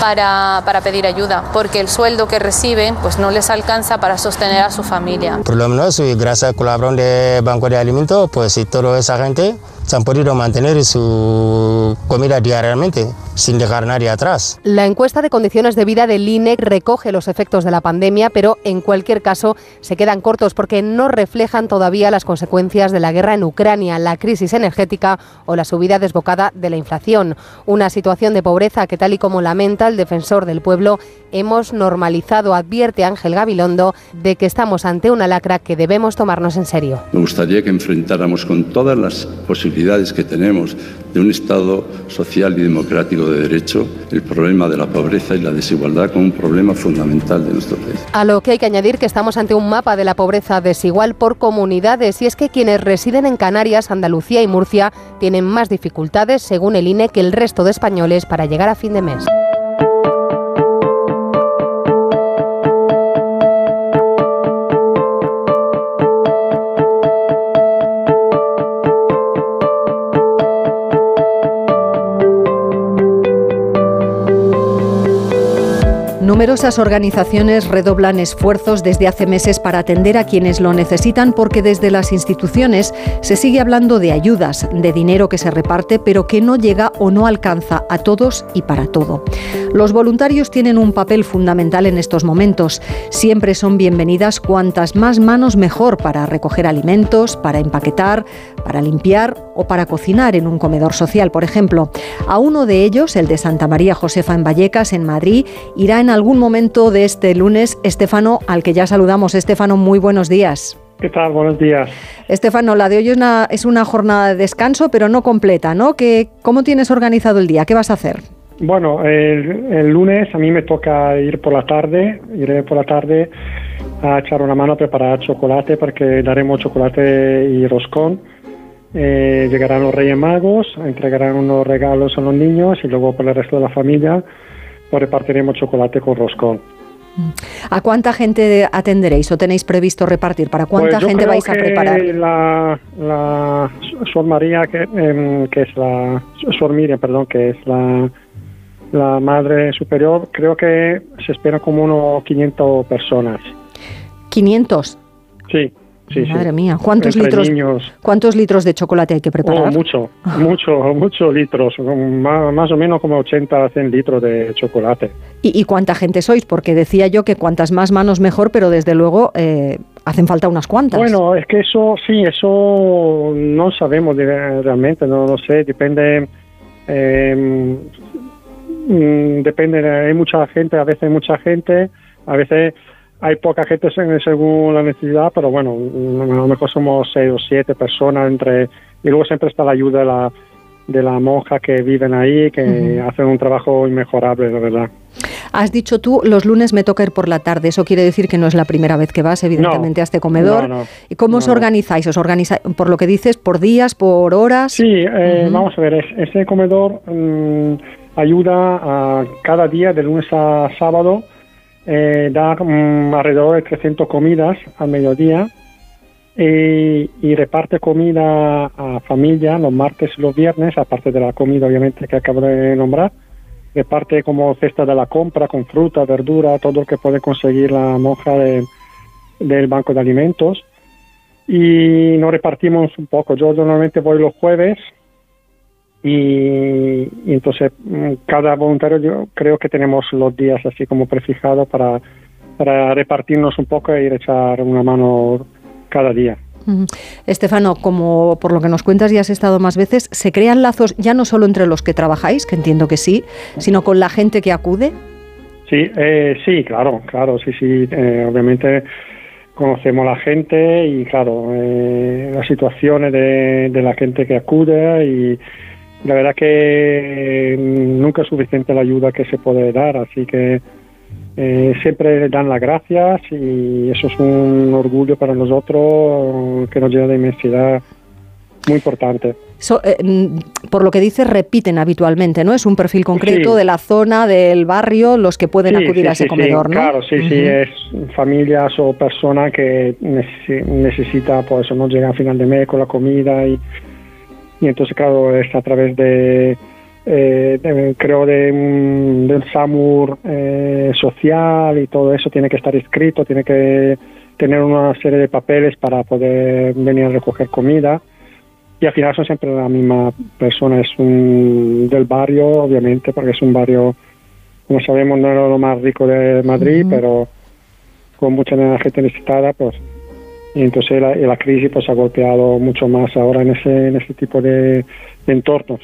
para, para, pedir ayuda, porque el sueldo que reciben pues no les alcanza para sostener a su familia. Por lo menos, gracias al colaboración de Banco de Alimentos, pues si toda esa gente se han podido mantener su comida diariamente sin dejar nadie atrás. La encuesta de condiciones de vida del INE recoge los efectos de la pandemia, pero en cualquier caso se quedan cortos porque no reflejan todavía las consecuencias de la guerra en Ucrania, la crisis energética o la subida desbocada de la inflación. Una situación de pobreza que, tal y como lamenta el defensor del pueblo, hemos normalizado, advierte Ángel Gabilondo, de que estamos ante una lacra que debemos tomarnos en serio. Me gustaría que enfrentáramos con todas las posibilidades que tenemos de un Estado social y democrático de derecho el problema de la pobreza y la desigualdad como un problema fundamental de nuestro país. A lo que hay que añadir que estamos ante un mapa de la pobreza desigual por comunidades y es que quienes residen en Canarias, Andalucía y Murcia tienen más dificultades, según el INE, que el resto de españoles para llegar a fin de mes. Numerosas organizaciones redoblan esfuerzos desde hace meses para atender a quienes lo necesitan porque desde las instituciones se sigue hablando de ayudas, de dinero que se reparte pero que no llega o no alcanza a todos y para todo. Los voluntarios tienen un papel fundamental en estos momentos. Siempre son bienvenidas cuantas más manos mejor para recoger alimentos, para empaquetar, para limpiar o para cocinar en un comedor social, por ejemplo. A uno de ellos, el de Santa María Josefa en Vallecas, en Madrid, irá en algún momento de este lunes Estefano, al que ya saludamos. Estefano, muy buenos días. ¿Qué tal? Buenos días. Estefano, la de hoy es una, es una jornada de descanso, pero no completa, ¿no? ¿Qué, ¿Cómo tienes organizado el día? ¿Qué vas a hacer? Bueno, el, lunes a mí me toca ir por la tarde, iré por la tarde a echar una mano a preparar chocolate porque daremos chocolate y roscón. Eh, llegarán los Reyes Magos, entregarán unos regalos a los niños y luego por el resto de la familia pues repartiremos chocolate con roscón. ¿A cuánta gente atenderéis o tenéis previsto repartir? ¿Para cuánta pues gente vais a preparar? La, la Sor María, que, em, que es la Sor Miriam, perdón, que es la, la madre superior, creo que se espera como unos 500 personas. ¿500? Sí. Madre mía, ¿cuántos litros, ¿cuántos litros de chocolate hay que preparar? Oh, [laughs] mucho, mucho, muchos litros, más, o menos como 80 100 litros de chocolate. ¿Y, cuánta gente sois? Porque decía yo que cuantas más manos mejor, pero desde luego eh, hacen falta unas cuantas. Bueno, es que eso, sí, eso no sabemos realmente, no lo sé, depende... Mm, depende, hay mucha gente, a veces mucha gente, a veces hay poca gente según la necesidad, pero bueno, a lo mejor somos seis o siete personas entre y luego siempre está la ayuda de la, de la monja que viven ahí, que hacen un trabajo inmejorable, la verdad. Has dicho tú, los lunes me toca ir por la tarde. Eso quiere decir que no es la primera vez que vas, evidentemente, a este comedor. ¿Y cómo os organizáis? ¿Os organizáis, por lo que dices, por días, por horas? Sí, eh, vamos a ver, ese comedor mm, ayuda a cada día, de lunes a sábado, eh, da mm, alrededor de 300 comidas al mediodía y, reparte comida a familia los martes y los viernes, aparte de la comida obviamente que acabo de nombrar. Reparte como cesta de la compra con fruta, verdura, todo lo que puede conseguir la monja del banco de alimentos. Y nos repartimos un poco. Yo normalmente voy los jueves y, entonces mm, cada voluntario yo creo que tenemos los días así como prefijados para, para repartirnos un poco e ir a echar una mano cada día. Estefano, como por lo que nos cuentas ya has estado más veces, ¿se crean lazos ya no solo entre los que trabajáis, que entiendo que sí, sino con la gente que acude? Sí, eh, sí, claro, claro, sí, sí, eh, obviamente conocemos la gente y claro, eh, las situaciones de, de, la gente que acude y la verdad que nunca es suficiente la ayuda que se puede dar, así que eh, siempre dan las gracias y eso es un orgullo para nosotros que nos llena de inmensidad muy importante. Eh, mm, por lo que dices, repiten habitualmente, ¿no? Es un perfil concreto de la zona, del barrio, los que pueden acudir a ese comedor, ¿no? Claro, sí, sí, es familias o personas que necesita, pues eso, no llega a final de mes con la comida y, y entonces, claro, es a través de eh, creo de un, del SAMUR eh, social y todo eso tiene que estar escrito, tiene que tener una serie de papeles para poder venir a recoger comida. Y al final son siempre la misma persona, es un del barrio obviamente porque es un barrio como sabemos no es lo más rico de Madrid pero con mucha gente necesitada pues y entonces la, crisis pues ha golpeado mucho más ahora en ese, en ese tipo de entornos.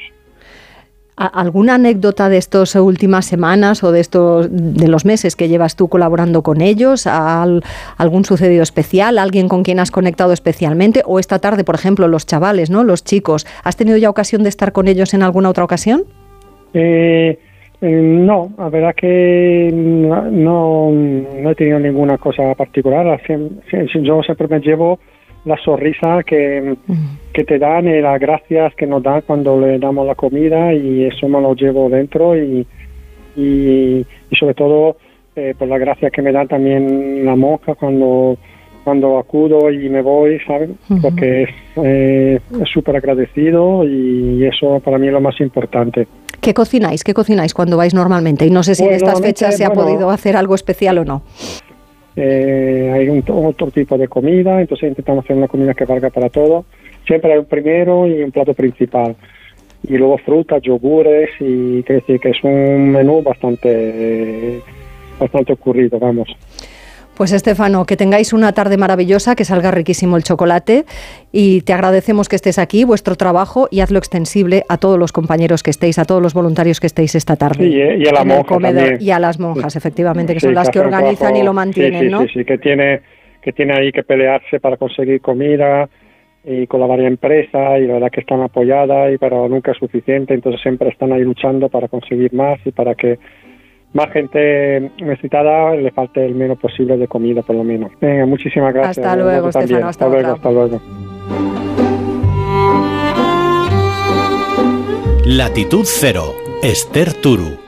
¿Alguna anécdota de estas últimas semanas o de estos de los meses que llevas tú colaborando con ellos? ¿Algún sucedido especial? ¿Alguien con quien has conectado especialmente? ¿O esta tarde, por ejemplo, los chavales, ¿no? los chicos? ¿Has tenido ya ocasión de estar con ellos en alguna otra ocasión? Eh, no, la verdad que no, no, he tenido ninguna cosa particular. Yo siempre me llevo la sonrisa que, que, te dan y las gracias que nos dan cuando le damos la comida y eso me lo llevo dentro y, y, sobre todo eh, por la gracia que me dan también la monja cuando cuando acudo y me voy, ¿sabes? Porque eh, es súper agradecido y eso para mí es lo más importante. ¿Qué cocináis? ¿Qué cocináis cuando vais normalmente? Y no sé si en estas fechas se ha podido hacer algo especial o no. Eh, hay un, otro tipo de comida, entonces intentamos hacer una comida que valga para todo. Siempre hay un primero y un plato principal. Y luego frutas, yogures, y que es un menú bastante, bastante ocurrido, vamos. Pues Estefano, que tengáis una tarde maravillosa, que salga riquísimo el chocolate y te agradecemos que estés aquí, vuestro trabajo y hazlo extensible a todos los compañeros que estéis, a todos los voluntarios que estéis esta tarde. y a la monja Y a las monjas, efectivamente, que son las que organizan y lo mantienen, ¿no? Sí, sí, que tiene, que tiene ahí que pelearse para conseguir comida y con la varias empresas y la verdad que están apoyadas y pero nunca es suficiente, entonces siempre están ahí luchando para conseguir más y para que más gente necesitada le falte el menos posible de comida, por lo menos. Venga, muchísimas gracias. Hasta luego, Estefano. Hasta, luego, hasta luego. Latitud Cero, Esther Turu.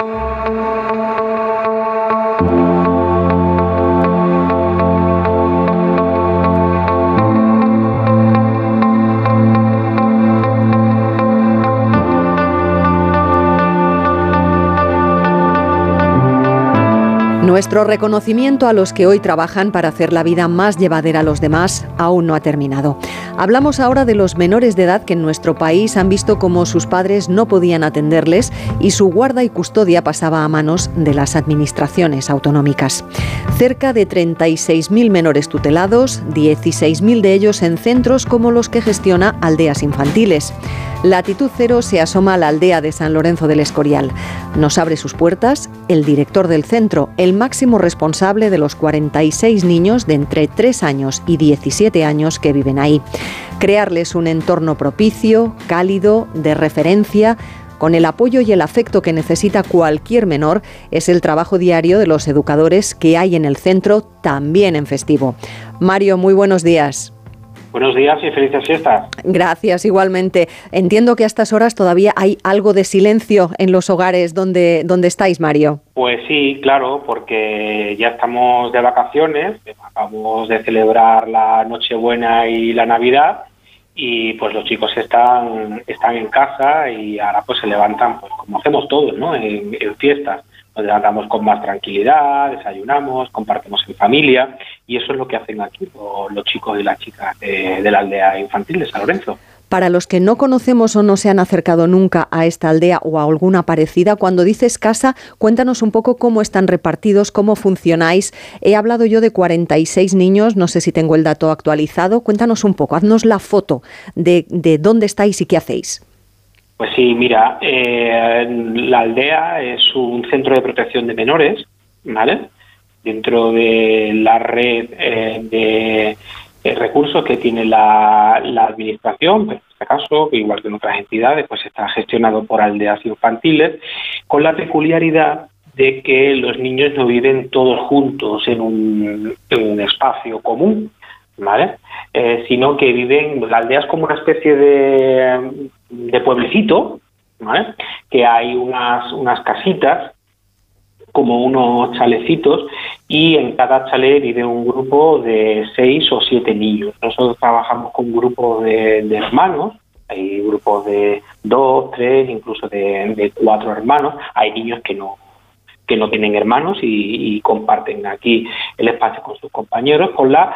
Nuestro reconocimiento a los que hoy trabajan para hacer la vida más llevadera a los demás aún no ha terminado. Hablamos ahora de los menores de edad que en nuestro país han visto cómo sus padres no podían atenderles y su guarda y custodia pasaba a manos de las administraciones autonómicas. Cerca de 36.000 menores tutelados, 16.000 de ellos en centros como los que gestiona Aldeas Infantiles. Latitud Cero se asoma a la aldea de San Lorenzo del Escorial. Nos abre sus puertas el director del centro, el máximo responsable de los 46 niños de entre 3 años y 17 años que viven ahí. Crearles un entorno propicio, cálido, de referencia, con el apoyo y el afecto que necesita cualquier menor, es el trabajo diario de los educadores que hay en el centro, también en festivo. Mario, muy buenos días. Buenos días y felices fiestas. Gracias, igualmente. Entiendo que a estas horas todavía hay algo de silencio en los hogares donde, donde estáis, Mario. Pues sí, claro, porque ya estamos de vacaciones, acabamos de celebrar la Nochebuena y la Navidad y pues los chicos están, están en casa y ahora pues se levantan, pues como hacemos todos, ¿no? en fiestas nos levantamos con más tranquilidad, desayunamos, compartimos en familia y eso es lo que hacen aquí los, chicos y las chicas de, la aldea infantil de San Lorenzo. Para los que no conocemos o no se han acercado nunca a esta aldea o a alguna parecida, cuando dices casa, cuéntanos un poco cómo están repartidos, cómo funcionáis. He hablado yo de 46 niños, no sé si tengo el dato actualizado. Cuéntanos un poco, haznos la foto de dónde estáis y qué hacéis. Pues sí, mira, eh, la aldea es un centro de protección de menores, ¿vale? Dentro de la red eh, de recursos que tiene la, administración, pues, en este caso, igual que en otras entidades, pues está gestionado por aldeas infantiles, con la peculiaridad de que los niños no viven todos juntos en un, en un espacio común, ¿vale? Eh, sino que viven, la aldea es como una especie de, de pueblecito, ¿vale? Que hay unas, unas casitas, como unos chalecitos, y en cada chalet vive un grupo de seis o siete niños. Nosotros trabajamos con grupos de, de hermanos, hay grupos de dos, tres, incluso de, cuatro hermanos. Hay niños que no que no tienen hermanos y, y, comparten aquí el espacio con sus compañeros, con la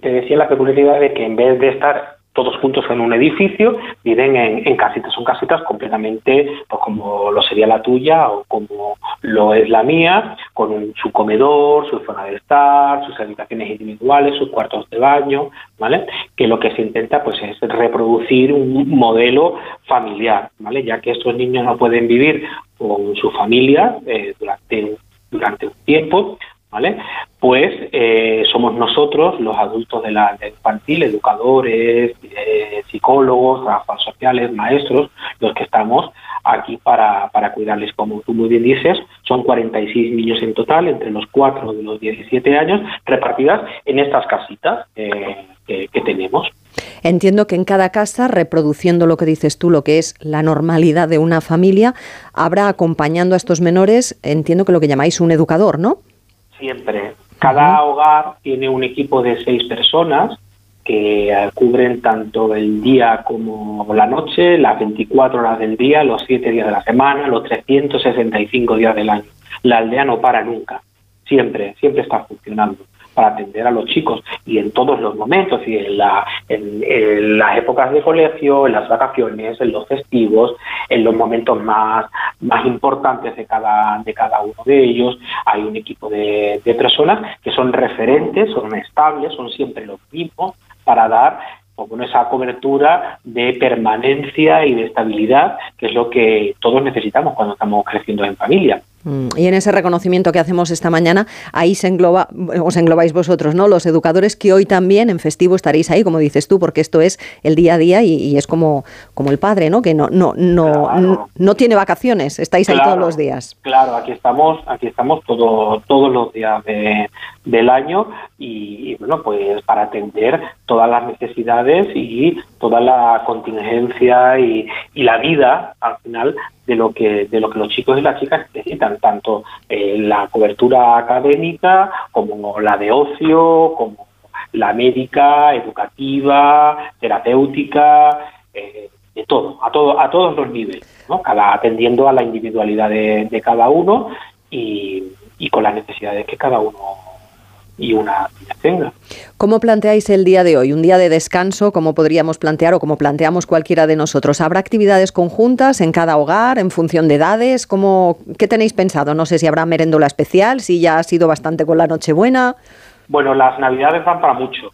te decía la peculiaridad de que en vez de estar todos juntos en un edificio, viven en, casitas. Son casitas completamente pues, como lo sería la tuya o como lo es la mía, con su comedor, su zona de estar, sus habitaciones individuales, sus cuartos de baño, ¿vale? Que lo que se intenta pues es reproducir un modelo familiar, ¿vale? Ya que estos niños no pueden vivir con su familia eh, durante durante un tiempo, ¿vale? Pues eh, somos nosotros, los adultos de la, infantil, educadores, eh, psicólogos, trabajadores sociales, maestros, los que estamos aquí para, para cuidarles. Como tú muy bien dices, son 46 niños en total, entre los 4 y los 17 años, repartidas en estas casitas eh, que, que tenemos. Entiendo que en cada casa, reproduciendo lo que dices tú, lo que es la normalidad de una familia, habrá acompañando a estos menores, entiendo que lo que llamáis un educador, ¿no? Siempre. Cada hogar tiene un equipo de seis personas que eh, cubren tanto el día como la noche, las 24 horas del día, los 7 días de la semana, los 365 días del año. La aldea no para nunca, siempre, siempre está funcionando para atender a los chicos y en todos los momentos, y en, la, en, las épocas de colegio, en las vacaciones, en los festivos, en los momentos más, más importantes de cada, de cada uno de ellos, hay un equipo de, de personas que son referentes, son estables, son siempre los mismos para dar con esa cobertura de permanencia y de estabilidad, que es lo que todos necesitamos cuando estamos creciendo en familia. Mm, y en ese reconocimiento que hacemos esta mañana, ahí se engloba, os englobáis vosotros, ¿no? Los educadores que hoy también en festivo estaréis ahí, como dices tú, porque esto es el día a día y, es como, como el padre, ¿no? Que no, no, no, no, tiene vacaciones, estáis ahí todos los días. Claro, aquí estamos, aquí estamos todo, todos los días del año y, bueno, pues para atender todas las necesidades y toda la contingencia y, y la vida al final de lo que de lo que los chicos y las chicas necesitan tanto eh, la cobertura académica como la de ocio como la médica educativa terapéutica eh, de todo a a todos los niveles ¿no? cada atendiendo a la individualidad de, de cada uno y, y con las necesidades que cada uno y una tenga. ¿Cómo planteáis el día de hoy? ¿Un día de descanso, como podríamos plantear o como planteamos cualquiera de nosotros? ¿Habrá actividades conjuntas en cada hogar, en función de edades? ¿Cómo, ¿Qué tenéis pensado? No sé si habrá merendola especial, si ya ha sido bastante con la Nochebuena. Bueno, las Navidades van para mucho.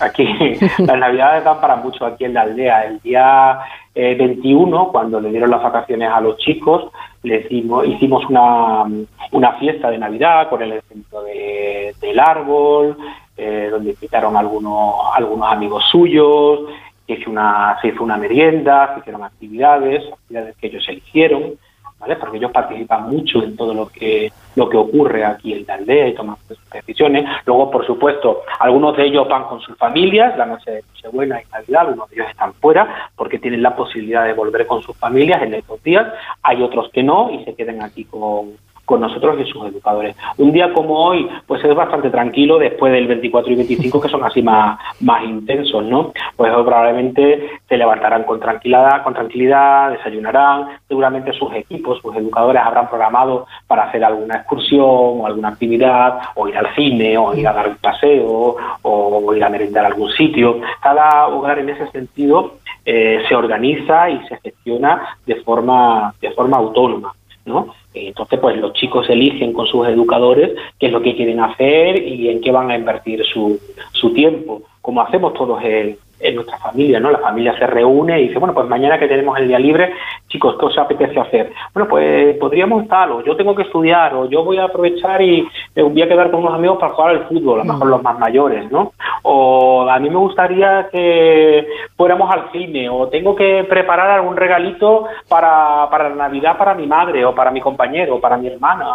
Aquí [laughs] las navidades dan para mucho aquí en la aldea. El día 21, eh, cuando le dieron las vacaciones a los chicos, le hicimos, hicimos una, una fiesta de Navidad con el evento de, del árbol, eh, donde invitaron algunos, algunos amigos suyos, se hizo, una, se hizo una merienda, se hicieron actividades, actividades que ellos eligieron. ¿vale? Porque ellos participan mucho en todo lo que lo que ocurre aquí en la aldea y toman sus decisiones. Luego, por supuesto, algunos de ellos van con sus familias, la noche de Nochebuena y Navidad, algunos de ellos están fuera porque tienen la posibilidad de volver con sus familias en estos días. Hay otros que no y se quedan aquí con, con nosotros y sus educadores. Un día como hoy, pues es bastante tranquilo después del 24 y 25 que son así más, más intensos, ¿no? Pues probablemente se levantarán con tranquilidad, con tranquilidad, desayunarán, seguramente sus equipos, sus educadores habrán programado para hacer alguna excursión o alguna actividad, o ir al cine, o ir a dar un paseo, o ir a merendar algún sitio. Cada hogar en ese sentido eh, se organiza y se gestiona de forma, de forma autónoma. ¿No? Entonces, pues los chicos eligen con sus educadores qué es lo que quieren hacer y en qué van a invertir su, su tiempo, como hacemos todos en, en nuestra familia, ¿no? La familia se reúne y dice, bueno, pues mañana que tenemos el día libre, chicos, ¿qué os apetece hacer? Bueno, pues podríamos tal, o yo tengo que estudiar, o yo voy a aprovechar y me voy a quedar con unos amigos para jugar al fútbol, a lo mejor los más mayores, ¿no? O a mí me gustaría que fuéramos al cine, o tengo que preparar algún regalito para, para la Navidad para mi madre, o para mi compañero, o para mi hermana,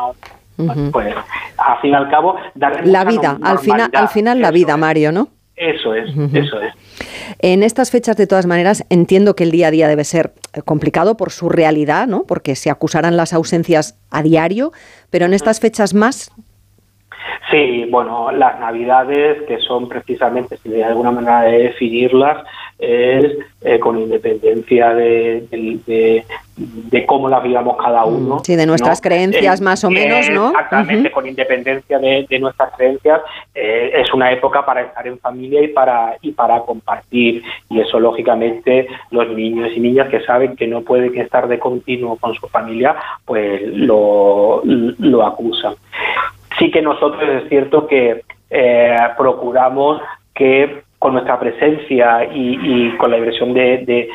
Pues, al fin y al cabo, darle la vida, al final, al final la vida, Mario, ¿no? Eso es, eso es. En estas fechas, de todas maneras, entiendo que el día a día debe ser eh, complicado por su realidad, ¿no? Porque se acusarán las ausencias a diario, pero en estas fechas más. Sí, bueno, las Navidades, que son precisamente, si de alguna manera de definirlas, es eh, con independencia de, de, cómo las vivamos cada mm, uno. Sí, de nuestras creencias más o menos, ¿no? Exactamente, con independencia de, nuestras creencias, eh, es una época para estar en familia y para, y para compartir. Y eso, lógicamente, los niños y niñas que saben que no pueden estar de continuo con su familia, pues lo, lo acusan. Sí que nosotros es cierto que eh, procuramos que con nuestra presencia y, con la diversión de,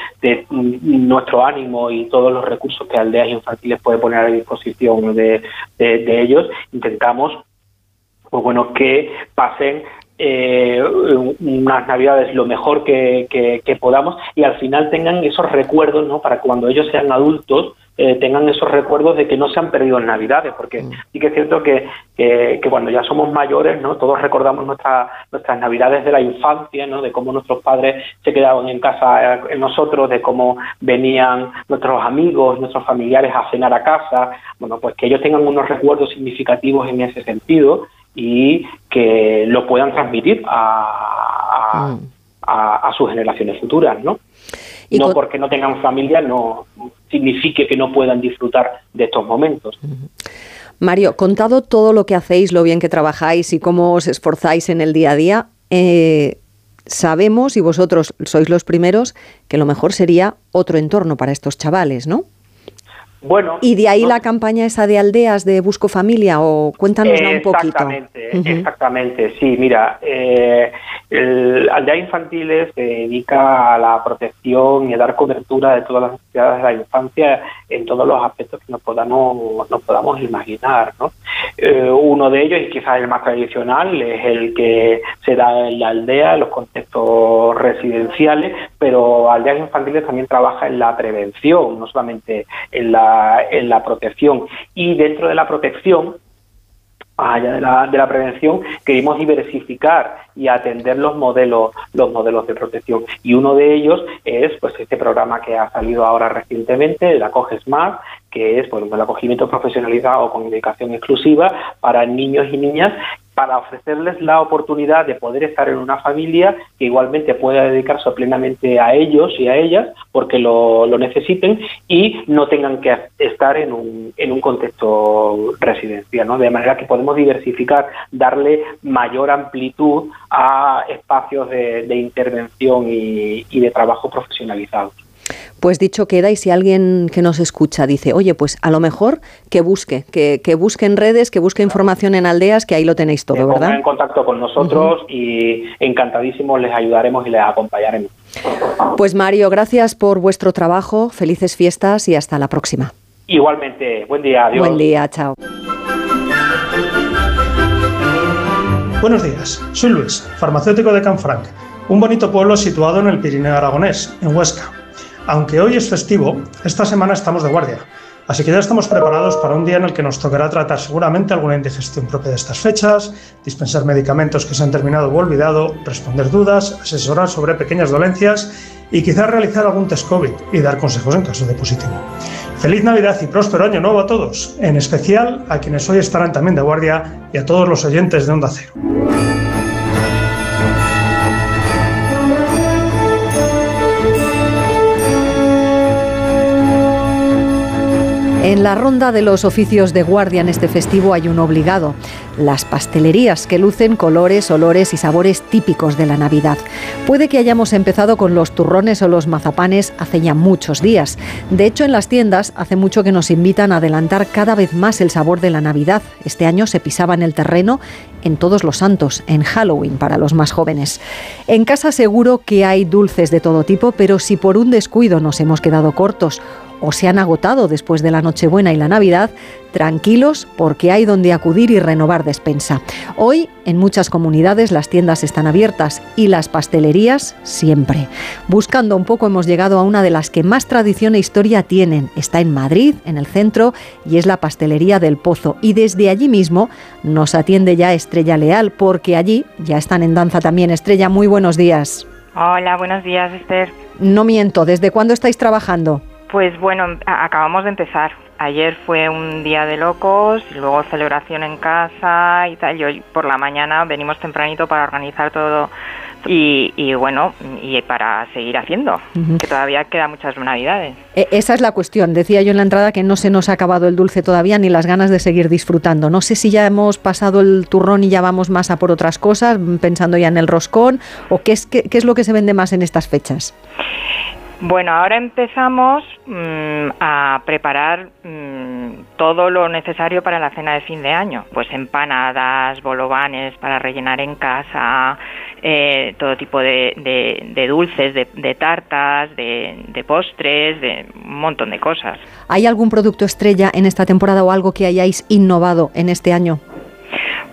nuestro ánimo y todos los recursos que Aldeas Infantiles puede poner a disposición de, ellos, intentamos pues bueno, que pasen eh, unas navidades lo mejor que, que, podamos y al final tengan esos recuerdos ¿no? para cuando ellos sean adultos eh, tengan esos recuerdos de que no se han perdido en Navidades, porque mm. sí que es cierto que, que, cuando ya somos mayores, ¿no? Todos recordamos nuestra, nuestras Navidades de la infancia, ¿no? De cómo nuestros padres se quedaban en casa eh, en nosotros, de cómo venían nuestros amigos, nuestros familiares a cenar a casa, bueno, pues que ellos tengan unos recuerdos significativos en ese sentido y que lo puedan transmitir a, a, mm. sus generaciones futuras, ¿no? No porque no tengan familia no signifique que no puedan disfrutar de estos momentos. Mario, contado todo lo que hacéis, lo bien que trabajáis y cómo os esforzáis en el día a día, eh, sabemos, y vosotros sois los primeros, que lo mejor sería otro entorno para estos chavales, ¿no? Bueno. Y de ahí la campaña esa de aldeas de Busco Familia, o cuéntanosla un poquito. Exactamente, exactamente, sí, mira, eh, el Aldea Infantiles se dedica a la protección y a dar cobertura de todas las necesidades de la infancia en todos los aspectos que nos podamos, nos podamos imaginar, ¿no? Eh, uno de ellos, y quizás el más tradicional, es el que se da en la aldea, en los contextos residenciales, pero Aldeas Infantiles también trabaja en la prevención, no solamente en la, en la protección. Y dentro de la protección, allá de la, de la prevención, queremos diversificar y atender los modelos, los modelos de protección. Y uno de ellos es pues este programa que ha salido ahora recientemente, el Acoge Smart, que es pues, el acogimiento profesionalizado con indicación exclusiva para niños y niñas para ofrecerles la oportunidad de poder estar en una familia que igualmente pueda dedicarse plenamente a ellos y a ellas porque lo, necesiten y no tengan que estar en un, en un contexto residencial, ¿no? De manera que podemos diversificar, darle mayor amplitud a espacios de, intervención y, y de trabajo profesionalizado. Pues dicho queda, y si alguien que nos escucha dice, oye, pues a lo mejor que busque, que, que busque en redes, que busque información en aldeas, que ahí lo tenéis todo, ¿verdad? en contacto con nosotros y encantadísimos les ayudaremos y les acompañaremos. Pues Mario, gracias por vuestro trabajo, felices fiestas y hasta la próxima. Igualmente, buen día, adiós. Buen día, chao. Buenos días, soy Luis, farmacéutico de Canfranc, un bonito pueblo situado en el Pirineo Aragonés, en Huesca. Aunque hoy es festivo, esta semana estamos de guardia, así que ya estamos preparados para un día en el que nos tocará tratar seguramente alguna indigestión propia de estas fechas, dispensar medicamentos que se han terminado o olvidado, responder dudas, asesorar sobre pequeñas dolencias y quizás realizar algún test COVID y dar consejos en caso de positivo. Feliz Navidad y próspero año nuevo a todos, en especial a quienes hoy estarán también de guardia y a todos los oyentes de Onda Cero. En la ronda de los oficios de guardia en este festivo hay un obligado, las pastelerías que lucen colores, olores y sabores típicos de la Navidad. Puede que hayamos empezado con los turrones o los mazapanes hace ya muchos días. De hecho, en las tiendas hace mucho que nos invitan a adelantar cada vez más el sabor de la Navidad. Este año se pisaba en el terreno en todos los santos, en Halloween para los más jóvenes. En casa seguro que hay dulces de todo tipo, pero si por un descuido nos hemos quedado cortos o se han agotado después de la Nochebuena y la Navidad, tranquilos porque hay donde acudir y renovar despensa. Hoy en muchas comunidades las tiendas están abiertas y las pastelerías siempre. Buscando un poco hemos llegado a una de las que más tradición e historia tienen. Está en Madrid, en el centro, y es la pastelería del Pozo. Y desde allí mismo nos atiende ya Estrella Leal porque allí ya están en danza también. Estrella, muy buenos días. Hola, buenos días, Esther. No miento, ¿desde cuándo estáis trabajando? Pues bueno, acabamos de empezar. Ayer fue un día de locos, y luego celebración en casa y tal. Y hoy por la mañana venimos tempranito para organizar todo y, y bueno, y para seguir haciendo, que todavía quedan muchas navidades. E- Esa es la cuestión. Decía yo en la entrada que no se nos ha acabado el dulce todavía ni las ganas de seguir disfrutando. No sé si ya hemos pasado el turrón y ya vamos más a por otras cosas, pensando ya en el roscón, o qué es, qué, qué es lo que se vende más en estas fechas. Bueno, ahora empezamos mm, a preparar mm, todo lo necesario para la cena de fin de año. Pues empanadas, bolovanes para rellenar en casa, eh, todo tipo de, de- de dulces, de, de tartas, de, de postres, de un montón de cosas. ¿Hay algún producto estrella en esta temporada o algo que hayáis innovado en este año?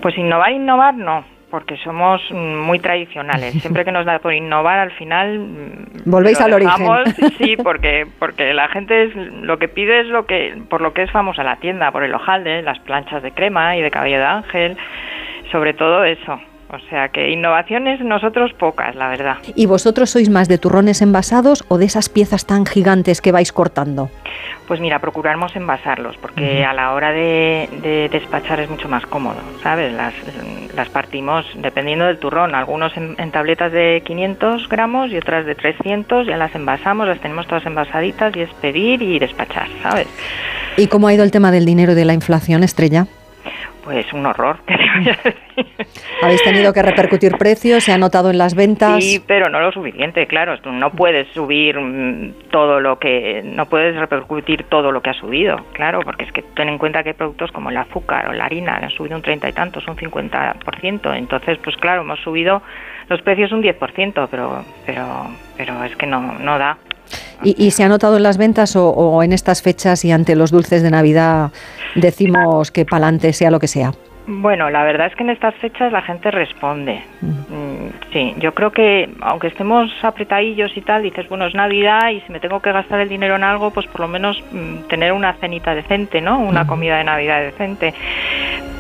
Pues innovar, innovar no, porque somos mm, muy tradicionales. [laughs] Siempre que nos da por innovar, al final mm, Volvéis al origen. [laughs] Sí, porque porque la gente es, lo que pide es lo que por lo que es famosa la tienda, por el hojaldre, las planchas de crema y de cabello de ángel, sobre todo eso. O sea que innovaciones nosotros pocas, la verdad. ¿Y vosotros sois más de turrones envasados o de esas piezas tan gigantes que vais cortando? Pues mira, procuramos envasarlos, porque a la hora de, de despachar es mucho más cómodo, ¿sabes? Las, las partimos dependiendo del turrón, algunos en, en tabletas de 500 gramos y otras de 300, ya las envasamos, las tenemos todas envasaditas y es pedir y despachar, ¿sabes? ¿Y cómo ha ido el tema del dinero y de la inflación, Estrella? Pues un horror, ¿qué te voy a decir? ¿Habéis tenido que repercutir precios? ¿Se ha notado en las ventas? Sí, pero no lo suficiente, claro. No puedes subir mm, todo lo que. No puedes repercutir todo lo que ha subido, claro, porque es que ten en cuenta que hay productos como el azúcar o la harina que han subido un 30 y tantos, un 50%. Entonces, pues claro, hemos subido los precios un 10%, pero, pero, pero es que no, no da. ¿Y, y se ha notado en las ventas o, o en estas fechas y ante los dulces de Navidad decimos que pa'lante sea lo que sea? Bueno, la verdad es que en estas fechas la gente responde. Mm, Sí, yo creo que aunque estemos apretadillos y tal, dices, bueno, es Navidad y si me tengo que gastar el dinero en algo, pues por lo menos mm, tener una cenita decente, ¿no? Una comida de Navidad decente.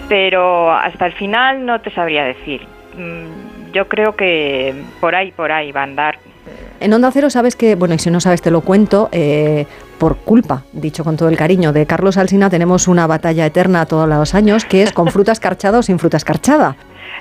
Pero hasta el final no te sabría decir. Mm, Yo creo que por ahí, por ahí va a andar. En Onda Cero sabes que, bueno, y si no sabes te lo cuento, eh, por culpa, dicho con todo el cariño, de Carlos Alsina tenemos una batalla eterna todos los años que es con fruta escarchada o sin fruta escarchada.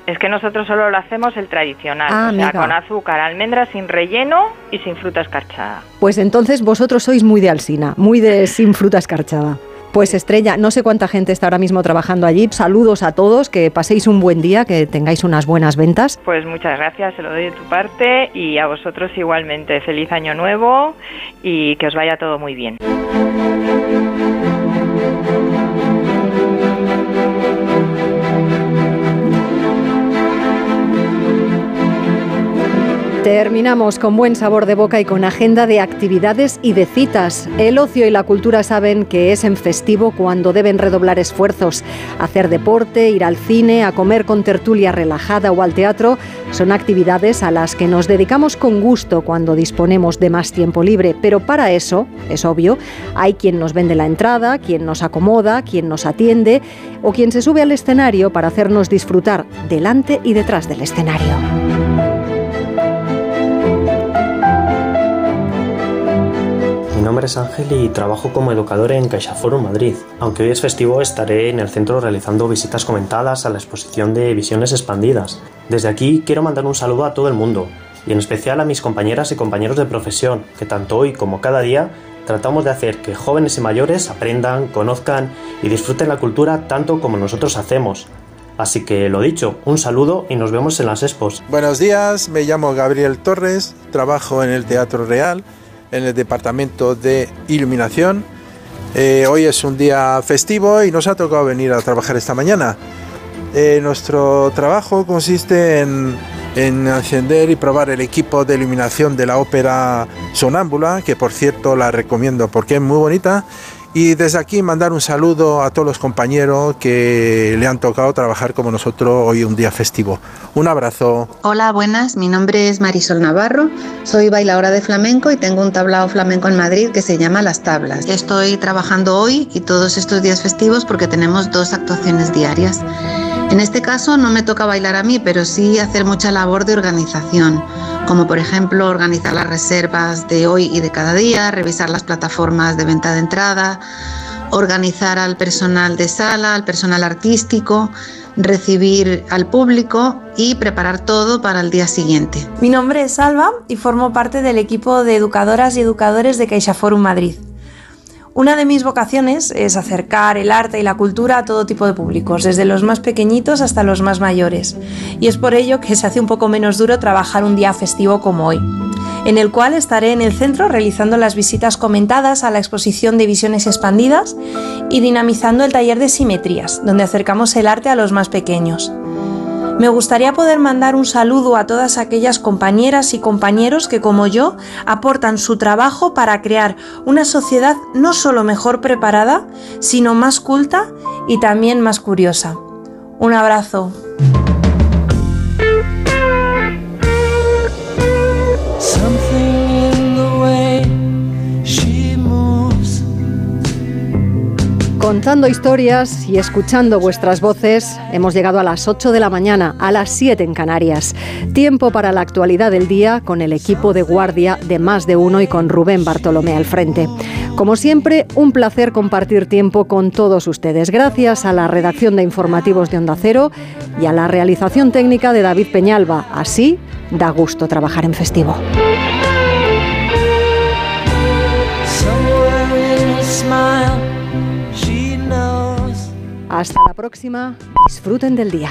Es que nosotros solo lo hacemos el tradicional, Ah, o sea, con azúcar, almendra sin relleno y sin fruta escarchada. Pues entonces vosotros sois muy de Alsina, muy de sin fruta escarchada. Pues Estrella, no sé cuánta gente está ahora mismo trabajando allí. Saludos a todos, que paséis un buen día, que tengáis unas buenas ventas. Pues muchas gracias, se lo doy de tu parte y a vosotros igualmente. Feliz año nuevo y que os vaya todo muy bien. Terminamos con buen sabor de boca y con agenda de actividades y de citas. El ocio y la cultura saben que es en festivo cuando deben redoblar esfuerzos. Hacer deporte, ir al cine, a comer con tertulia relajada o al teatro son actividades a las que nos dedicamos con gusto cuando disponemos de más tiempo libre. Pero para eso, es obvio, hay quien nos vende la entrada, quien nos acomoda, quien nos atiende o quien se sube al escenario para hacernos disfrutar delante y detrás del escenario. Nombre es Ángel y trabajo como educador en CaixaForum Madrid. Aunque hoy es festivo, estaré en el centro realizando visitas comentadas a la exposición de Visiones Expandidas. Desde aquí quiero mandar un saludo a todo el mundo, y en especial a mis compañeras y compañeros de profesión, que tanto hoy como cada día tratamos de hacer que jóvenes y mayores aprendan, conozcan y disfruten la cultura tanto como nosotros hacemos. Así que lo dicho, un saludo y nos vemos en las expos. Buenos días, me llamo Gabriel Torres, trabajo en el Teatro Real en el departamento de iluminación. Eh, hoy es un día festivo y nos ha tocado venir a trabajar esta mañana. Eh, nuestro trabajo consiste en, en encender y probar el equipo de iluminación de la ópera Sonámbula, que por cierto la recomiendo porque es muy bonita y desde aquí mandar un saludo a todos los compañeros que le han tocado trabajar como nosotros hoy un día festivo. Un abrazo. Hola, buenas. Mi nombre es Marisol Navarro. Soy bailadora de flamenco y tengo un tablao flamenco en Madrid que se llama Las Tablas. Estoy trabajando hoy y todos estos días festivos porque tenemos dos actuaciones diarias. En este caso no me toca bailar a mí, pero sí hacer mucha labor de organización, como por ejemplo organizar las reservas de hoy y de cada día, revisar las plataformas de venta de entrada, organizar al personal de sala, al personal artístico, recibir al público y preparar todo para el día siguiente. Mi nombre es Salva y formo parte del equipo de educadoras y educadores de CaixaForum Madrid. Una de mis vocaciones es acercar el arte y la cultura a todo tipo de públicos, desde los más pequeñitos hasta los más mayores. Y es por ello que se hace un poco menos duro trabajar un día festivo como hoy, en el cual estaré en el centro realizando las visitas comentadas a la exposición de visiones expandidas y dinamizando el taller de simetrías, donde acercamos el arte a los más pequeños. Me gustaría poder mandar un saludo a todas aquellas compañeras y compañeros que como yo aportan su trabajo para crear una sociedad no solo mejor preparada, sino más culta y también más curiosa. Un abrazo. Contando historias y escuchando vuestras voces, hemos llegado a las 8 de la mañana, a las 7 en Canarias. Tiempo para la actualidad del día con el equipo de guardia de más de uno y con Rubén Bartolomé al frente. Como siempre, un placer compartir tiempo con todos ustedes. Gracias a la redacción de informativos de Onda Cero y a la realización técnica de David Peñalba. Así da gusto trabajar en festivo. Hasta la próxima. Disfruten del día.